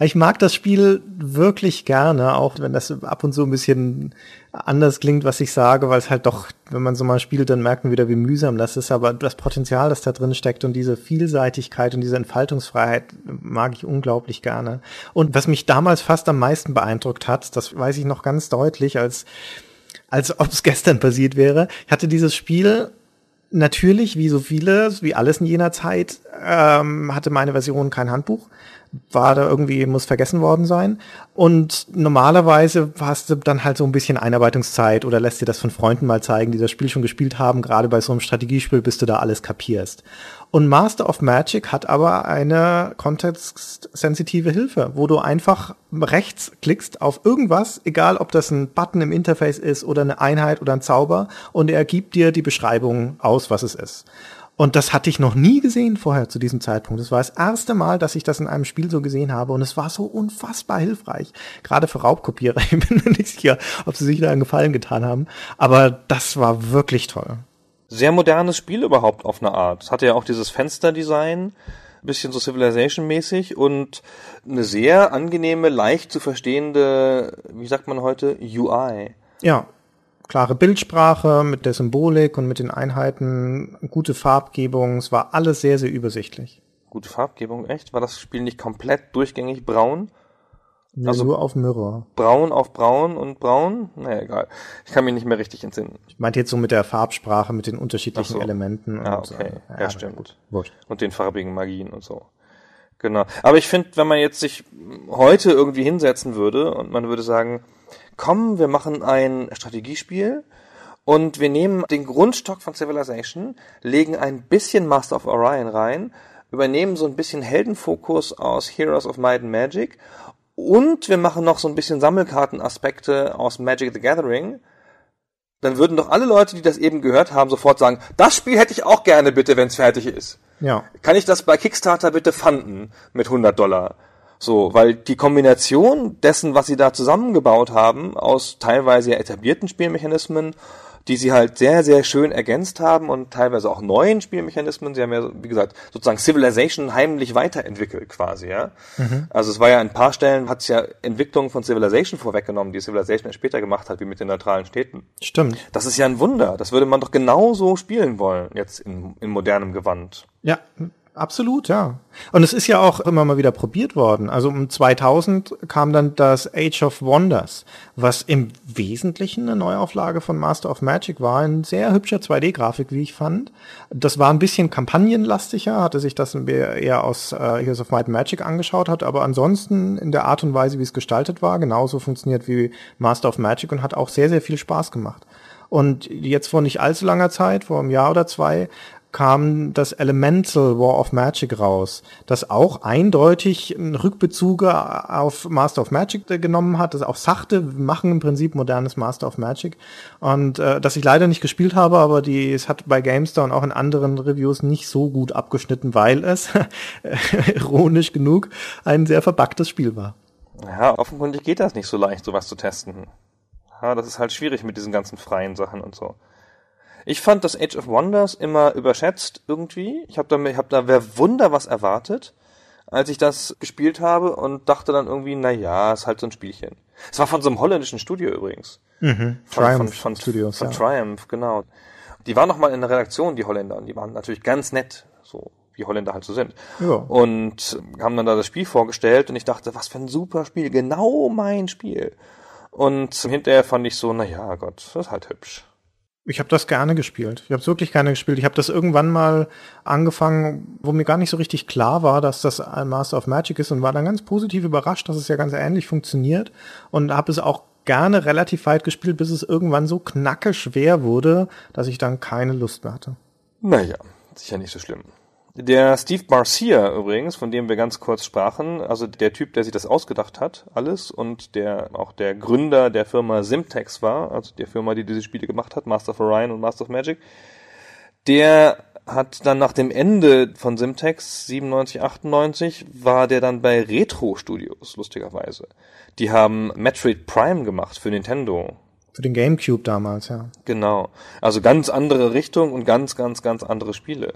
Ich mag das Spiel wirklich gerne, auch wenn das ab und zu ein bisschen anders klingt, was ich sage, weil es halt doch, wenn man so mal spielt, dann merkt man wieder, wie mühsam das ist. Aber das Potenzial, das da drin steckt und diese Vielseitigkeit und diese Entfaltungsfreiheit mag ich unglaublich gerne. Und was mich damals fast am meisten beeindruckt hat, das weiß ich noch ganz deutlich, als als ob es [LAUGHS] gestern passiert wäre. Ich hatte dieses Spiel natürlich, wie so viele, wie alles in jener Zeit, ähm, hatte meine Version kein Handbuch war da irgendwie, muss vergessen worden sein. Und normalerweise hast du dann halt so ein bisschen Einarbeitungszeit oder lässt dir das von Freunden mal zeigen, die das Spiel schon gespielt haben. Gerade bei so einem Strategiespiel, bis du da alles kapierst. Und Master of Magic hat aber eine kontextsensitive Hilfe, wo du einfach rechts klickst auf irgendwas, egal ob das ein Button im Interface ist oder eine Einheit oder ein Zauber, und er gibt dir die Beschreibung aus, was es ist. Und das hatte ich noch nie gesehen vorher zu diesem Zeitpunkt. Das war das erste Mal, dass ich das in einem Spiel so gesehen habe und es war so unfassbar hilfreich. Gerade für Raubkopierer. [LAUGHS] Ich bin mir nicht sicher, ob sie sich da einen Gefallen getan haben. Aber das war wirklich toll. Sehr modernes Spiel überhaupt auf eine Art. Es hatte ja auch dieses Fensterdesign, bisschen so Civilization-mäßig und eine sehr angenehme, leicht zu verstehende, wie sagt man heute, UI. Ja, klare Bildsprache mit der Symbolik und mit den Einheiten, gute Farbgebung, es war alles sehr, sehr übersichtlich. Gute Farbgebung, echt? War das Spiel nicht komplett durchgängig braun? Ja, also nur auf Mirror. Braun auf braun und braun? Naja, egal. Ich kann mich nicht mehr richtig entsinnen. Ich meinte jetzt so mit der Farbsprache, mit den unterschiedlichen so. Elementen. Ja, und, okay. Äh, ja, ja, stimmt. Gut. Und den farbigen Magien und so. Genau. Aber ich finde, wenn man jetzt sich heute irgendwie hinsetzen würde und man würde sagen, komm, wir machen ein Strategiespiel und wir nehmen den Grundstock von Civilization, legen ein bisschen Master of Orion rein, übernehmen so ein bisschen Heldenfokus aus Heroes of Might and Magic und wir machen noch so ein bisschen Sammelkartenaspekte aus Magic the Gathering, dann würden doch alle Leute, die das eben gehört haben, sofort sagen, das Spiel hätte ich auch gerne bitte, wenn es fertig ist. Ja. Kann ich das bei Kickstarter bitte fanden mit 100 Dollar? So, weil die Kombination dessen, was sie da zusammengebaut haben, aus teilweise etablierten Spielmechanismen, die sie halt sehr, sehr schön ergänzt haben und teilweise auch neuen Spielmechanismen. Sie haben ja, wie gesagt, sozusagen Civilization heimlich weiterentwickelt quasi, ja. Also es war ja an ein paar Stellen, hat es ja Entwicklungen von Civilization vorweggenommen, die Civilization erst später gemacht hat, wie mit den neutralen Städten. Stimmt. Das ist ja ein Wunder. Das würde man doch genauso spielen wollen, jetzt in, in modernem Gewand. Ja, absolut, ja. Und es ist ja auch immer mal wieder probiert worden. Also um 2000 kam dann das Age of Wonders, was im Wesentlichen eine Neuauflage von Master of Magic war. Ein sehr hübscher 2D-Grafik, wie ich fand. Das war ein bisschen kampagnenlastiger, hatte sich das eher aus äh, Heroes of Might and Magic angeschaut, hat aber ansonsten in der Art und Weise, wie es gestaltet war, genauso funktioniert wie Master of Magic und hat auch sehr, sehr viel Spaß gemacht. Und jetzt vor nicht allzu langer Zeit, vor einem Jahr oder zwei, kam das Elemental War of Magic raus, das auch eindeutig einen Rückbezug auf Master of Magic genommen hat, das auch sachte, machen im Prinzip modernes Master of Magic und äh, das ich leider nicht gespielt habe, aber die es hat bei GameStar und auch in anderen Reviews nicht so gut abgeschnitten, weil es [LAUGHS] ironisch genug ein sehr verbacktes Spiel war. Ja, offenkundig geht das nicht so leicht, sowas zu testen. Ja, das ist halt schwierig mit diesen ganzen freien Sachen und so. Ich fand das Age of Wonders immer überschätzt irgendwie. Ich habe da, ich hab da wer Wunder was erwartet, als ich das gespielt habe und dachte dann irgendwie, na ja, ist halt so ein Spielchen. Es war von so einem holländischen Studio übrigens. Mhm. Von, Triumph von, von, Studios, Von ja. Triumph, genau. Die waren noch mal in der Redaktion, die Holländer, und die waren natürlich ganz nett, so wie Holländer halt so sind. Ja. Und haben dann da das Spiel vorgestellt und ich dachte, was für ein super Spiel, genau mein Spiel. Und hinterher fand ich so, na ja, Gott, das ist halt hübsch. Ich habe das gerne gespielt. Ich habe es wirklich gerne gespielt. Ich habe das irgendwann mal angefangen, wo mir gar nicht so richtig klar war, dass das ein Master of Magic ist und war dann ganz positiv überrascht, dass es ja ganz ähnlich funktioniert und habe es auch gerne relativ weit gespielt, bis es irgendwann so knacke schwer wurde, dass ich dann keine Lust mehr hatte. Naja, sicher nicht so schlimm. Der Steve Marcia übrigens, von dem wir ganz kurz sprachen, also der Typ, der sich das ausgedacht hat, alles, und der auch der Gründer der Firma Simtex war, also der Firma, die diese Spiele gemacht hat, Master of Orion und Master of Magic, der hat dann nach dem Ende von Simtex 97, 98, war der dann bei Retro Studios, lustigerweise. Die haben Metroid Prime gemacht für Nintendo. Für den Gamecube damals, ja. Genau. Also ganz andere Richtung und ganz, ganz, ganz andere Spiele.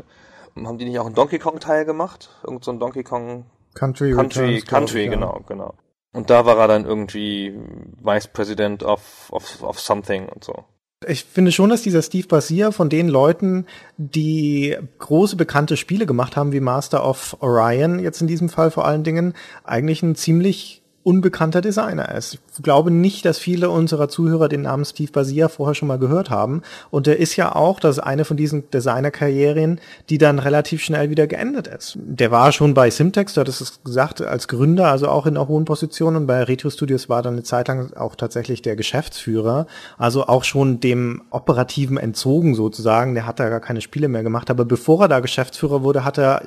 Haben die nicht auch einen Donkey Kong Teil gemacht? Irgend so ein Donkey Kong Country, Country, Returns, Country, ja. genau, genau. Und da war er dann irgendwie Vice President of, of, of something und so. Ich finde schon, dass dieser Steve Basier von den Leuten, die große bekannte Spiele gemacht haben, wie Master of Orion, jetzt in diesem Fall vor allen Dingen, eigentlich ein ziemlich unbekannter Designer ist. Ich glaube nicht, dass viele unserer Zuhörer den Namen Steve Basier vorher schon mal gehört haben. Und der ist ja auch, das ist eine von diesen Designerkarrieren, die dann relativ schnell wieder geendet ist. Der war schon bei Simtex, du hattest es gesagt, als Gründer, also auch in einer hohen Position. Und bei Retro Studios war dann eine Zeit lang auch tatsächlich der Geschäftsführer. Also auch schon dem Operativen entzogen sozusagen. Der hat da gar keine Spiele mehr gemacht. Aber bevor er da Geschäftsführer wurde, hat er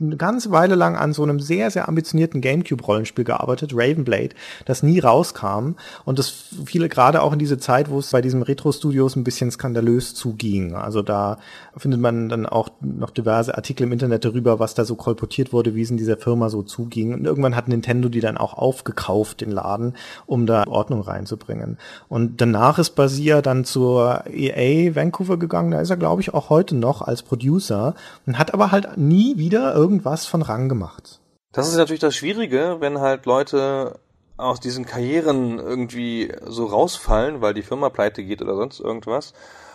eine ganze Weile lang an so einem sehr, sehr ambitionierten Gamecube-Rollenspiel gearbeitet, Ravenblade, das nie rauskam. Und das fiel gerade auch in diese Zeit, wo es bei diesem Retro-Studios ein bisschen skandalös zuging. Also da findet man dann auch noch diverse Artikel im Internet darüber, was da so kolportiert wurde, wie es in dieser Firma so zuging. Und irgendwann hat Nintendo die dann auch aufgekauft, den Laden, um da Ordnung reinzubringen. Und danach ist Basia dann zur EA Vancouver gegangen. Da ist er, glaube ich, auch heute noch als Producer und hat aber halt nie wieder irgendwas von Rang gemacht. Das ist natürlich das Schwierige, wenn halt Leute aus diesen Karrieren irgendwie so rausfallen, weil die Firma pleite geht oder sonst irgendwas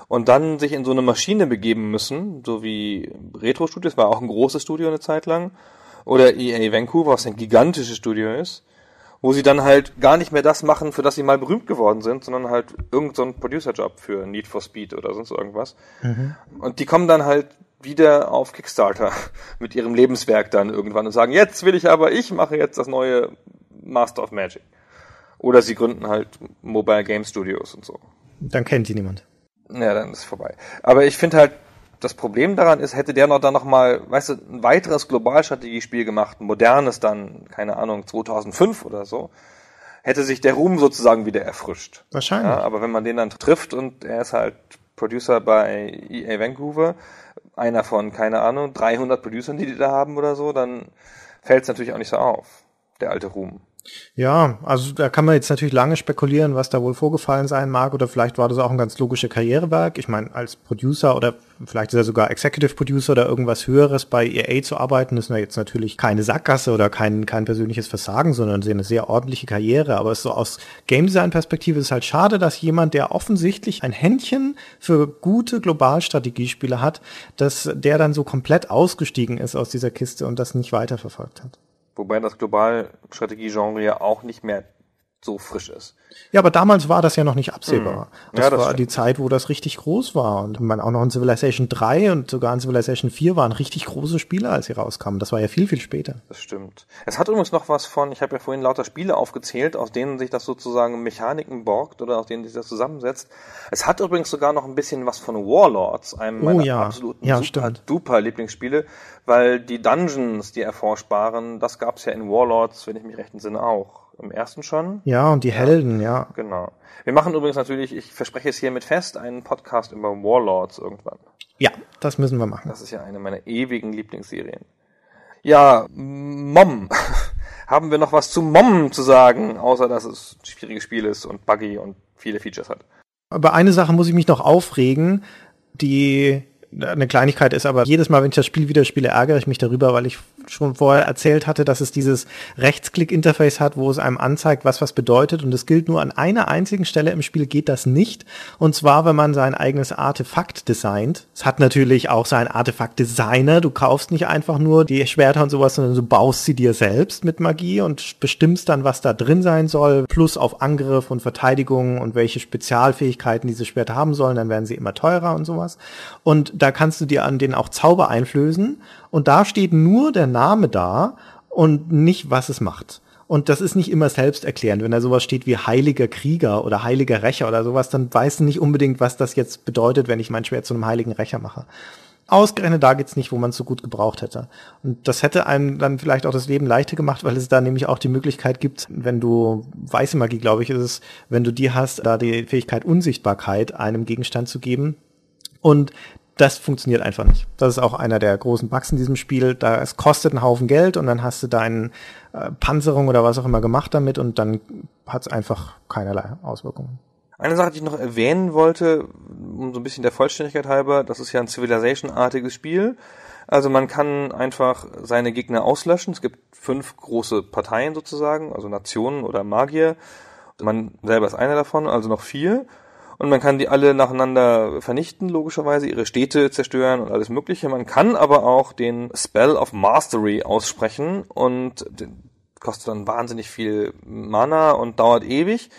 und dann sich in so eine Maschine begeben müssen, so wie Retro Studios war auch ein großes Studio eine Zeit lang oder EA Vancouver, was ein gigantisches Studio ist, wo sie dann halt gar nicht mehr das machen, für das sie mal berühmt geworden sind, sondern halt irgendeinen so einen Producer-Job für Need for Speed oder sonst irgendwas. Und die kommen dann halt wieder auf Kickstarter [LAUGHS] mit ihrem Lebenswerk dann irgendwann und sagen, jetzt will ich aber, ich mache jetzt das neue Master of Magic. Oder sie gründen halt Mobile Game Studios und so. Dann kennt die niemand. Ja, dann ist es vorbei. Aber ich finde halt, das Problem daran ist, hätte der noch dann noch mal, weißt du, ein weiteres Globalstrategiespiel gemacht, ein modernes dann, keine Ahnung, 2005 oder so, hätte sich der Ruhm sozusagen wieder erfrischt. Wahrscheinlich. Ja, aber wenn man den dann trifft und er ist halt Producer bei EA Vancouver, einer von, keine Ahnung, 300 Producern, die die da haben oder so, dann fällt es natürlich auch nicht so auf, der alte Ruhm. Ja, also da kann man jetzt natürlich lange spekulieren, was da wohl vorgefallen sein mag oder vielleicht war das auch ein ganz logischer Karrierewerk. Ich meine, als Producer oder vielleicht ist er sogar Executive Producer oder irgendwas Höheres bei EA zu arbeiten, ist jetzt natürlich keine Sackgasse oder kein, kein persönliches Versagen, sondern eine sehr ordentliche Karriere. Aber so aus Game Design Perspektive ist es halt schade, dass jemand, der offensichtlich ein Händchen für gute Globalstrategiespiele hat, dass der dann so komplett ausgestiegen ist aus dieser Kiste und das nicht weiterverfolgt hat. Wobei das Globalstrategie-Genre ja auch nicht mehr so frisch ist. Ja, aber damals war das ja noch nicht absehbar. Mhm. Das, Ja, das war stimmt. die Zeit, wo das richtig groß war. Und man auch noch in Civilization 3 und sogar in Civilization 4 waren richtig große Spiele, als sie rauskamen. Das war ja viel, viel später. Das stimmt. Es hat übrigens noch was von, ich habe ja vorhin lauter Spiele aufgezählt, aus denen sich das sozusagen Mechaniken borgt oder aus denen sich das zusammensetzt. Es hat übrigens sogar noch ein bisschen was von Warlords, einem Oh meiner ja. absoluten Ja, super duper Lieblingsspiele, weil die Dungeons, die erforschbaren, das gab's ja in Warlords, wenn ich mich recht entsinne, auch. Im ersten schon. Ja, und die Helden, ja. Genau. Wir machen übrigens natürlich, ich verspreche es hiermit fest, einen Podcast über Warlords irgendwann. Ja, das müssen wir machen. Das ist ja eine meiner ewigen Lieblingsserien. Ja, Mom. [LAUGHS] Haben wir noch was zu Mom zu sagen, außer dass es ein schwieriges Spiel ist und buggy und viele Features hat? Aber eine Sache muss ich mich noch aufregen, die eine Kleinigkeit ist, aber jedes Mal, wenn ich das Spiel wieder spiele, ärgere ich mich darüber, weil ich schon vorher erzählt hatte, dass es dieses Rechtsklick-Interface hat, wo es einem anzeigt, was was bedeutet. Und es gilt nur an einer einzigen Stelle im Spiel geht das nicht. Und zwar, wenn man sein eigenes Artefakt designt. Es hat natürlich auch sein Artefakt-Designer. Du kaufst nicht einfach nur die Schwerter und sowas, sondern du baust sie dir selbst mit Magie und bestimmst dann, was da drin sein soll, plus auf Angriff und Verteidigung und welche Spezialfähigkeiten diese Schwerter haben sollen. Dann werden sie immer teurer und sowas. Und da kannst du dir an denen auch Zauber einflößen. Und da steht nur der Name da und nicht, was es macht. Und das ist nicht immer selbsterklärend. Wenn da sowas steht wie heiliger Krieger oder heiliger Rächer oder sowas, dann weißt du nicht unbedingt, was das jetzt bedeutet, wenn ich mein Schwert zu einem heiligen Rächer mache. Ausgerechnet da geht's nicht, wo man es so gut gebraucht hätte. Und das hätte einem dann vielleicht auch das Leben leichter gemacht, weil es da nämlich auch die Möglichkeit gibt, wenn du weiße Magie, glaube ich, ist es, wenn du die hast, da die Fähigkeit Unsichtbarkeit einem Gegenstand zu geben. Und das funktioniert einfach nicht. Das ist auch einer der großen Bugs in diesem Spiel. Da es kostet einen Haufen Geld und dann hast du deine äh, Panzerung oder was auch immer gemacht damit und dann hat es einfach keinerlei Auswirkungen. Eine Sache, die ich noch erwähnen wollte, um so ein bisschen der Vollständigkeit halber, das ist ja ein Civilization-artiges Spiel. Also man kann einfach seine Gegner auslöschen. Es gibt fünf große Parteien sozusagen, also Nationen oder Magier. Man selber ist einer davon, also noch vier. Und man kann die alle nacheinander vernichten, logischerweise, ihre Städte zerstören und alles Mögliche. Man kann aber auch den Spell of Mastery aussprechen und kostet dann wahnsinnig viel Mana und dauert ewig.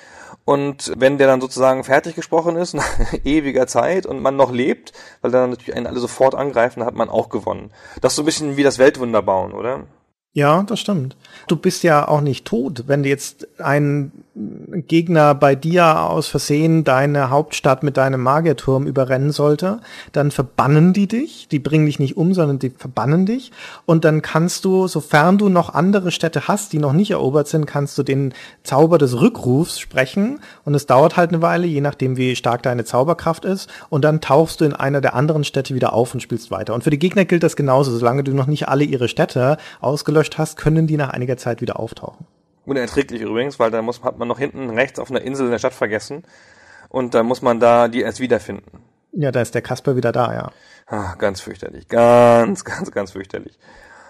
Und wenn der dann sozusagen fertig gesprochen ist, [LAUGHS] nach ewiger Zeit und man noch lebt, weil dann natürlich einen alle sofort angreifen, dann hat man auch gewonnen. Das ist so ein bisschen wie das Weltwunder bauen, oder? Ja, das stimmt. Du bist ja auch nicht tot, wenn jetzt ein Gegner bei dir aus Versehen deine Hauptstadt mit deinem Magierturm überrennen sollte, dann verbannen die dich, die bringen dich nicht um, sondern die verbannen dich. Und dann kannst du, sofern du noch andere Städte hast, die noch nicht erobert sind, kannst du den Zauber des Rückrufs sprechen. Und es dauert halt eine Weile, je nachdem wie stark deine Zauberkraft ist. Und dann tauchst du in einer der anderen Städte wieder auf und spielst weiter. Und für die Gegner gilt das genauso, solange du noch nicht alle ihre Städte ausgelöscht hast, können die nach einiger Zeit wieder auftauchen. Unerträglich übrigens, weil da muss, hat man noch hinten rechts auf einer Insel in der Stadt vergessen und dann muss man da die erst wiederfinden. Ja, da ist der Kasper wieder da, ja. Ah, ganz fürchterlich. Ganz, ganz, ganz fürchterlich.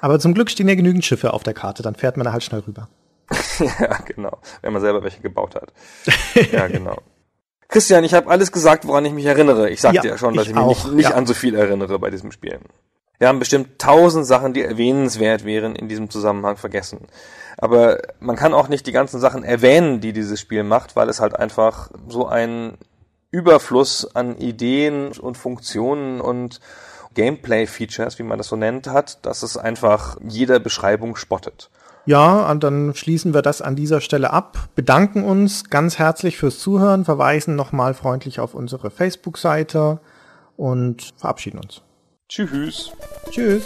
Aber zum Glück stehen ja genügend Schiffe auf der Karte, dann fährt man da halt schnell rüber. [LAUGHS] ja, genau. Wenn man selber welche gebaut hat. ja, genau. Christian, ich habe alles gesagt, woran ich mich erinnere. Ich sagte ja, Ja, schon, dass ich ich, mich auch, nicht, nicht ja. an so viel erinnere bei diesem Spiel. Wir haben bestimmt tausend Sachen, die erwähnenswert wären, in diesem Zusammenhang vergessen. Aber man kann auch nicht die ganzen Sachen erwähnen, die dieses Spiel macht, weil es halt einfach so einen Überfluss an Ideen und Funktionen und Gameplay-Features, wie man das so nennt, hat, dass es einfach jeder Beschreibung spottet. Ja, und dann schließen wir das an dieser Stelle ab, bedanken uns ganz herzlich fürs Zuhören, verweisen nochmal freundlich auf unsere Facebook-Seite und verabschieden uns. Tschüss. Tschüss.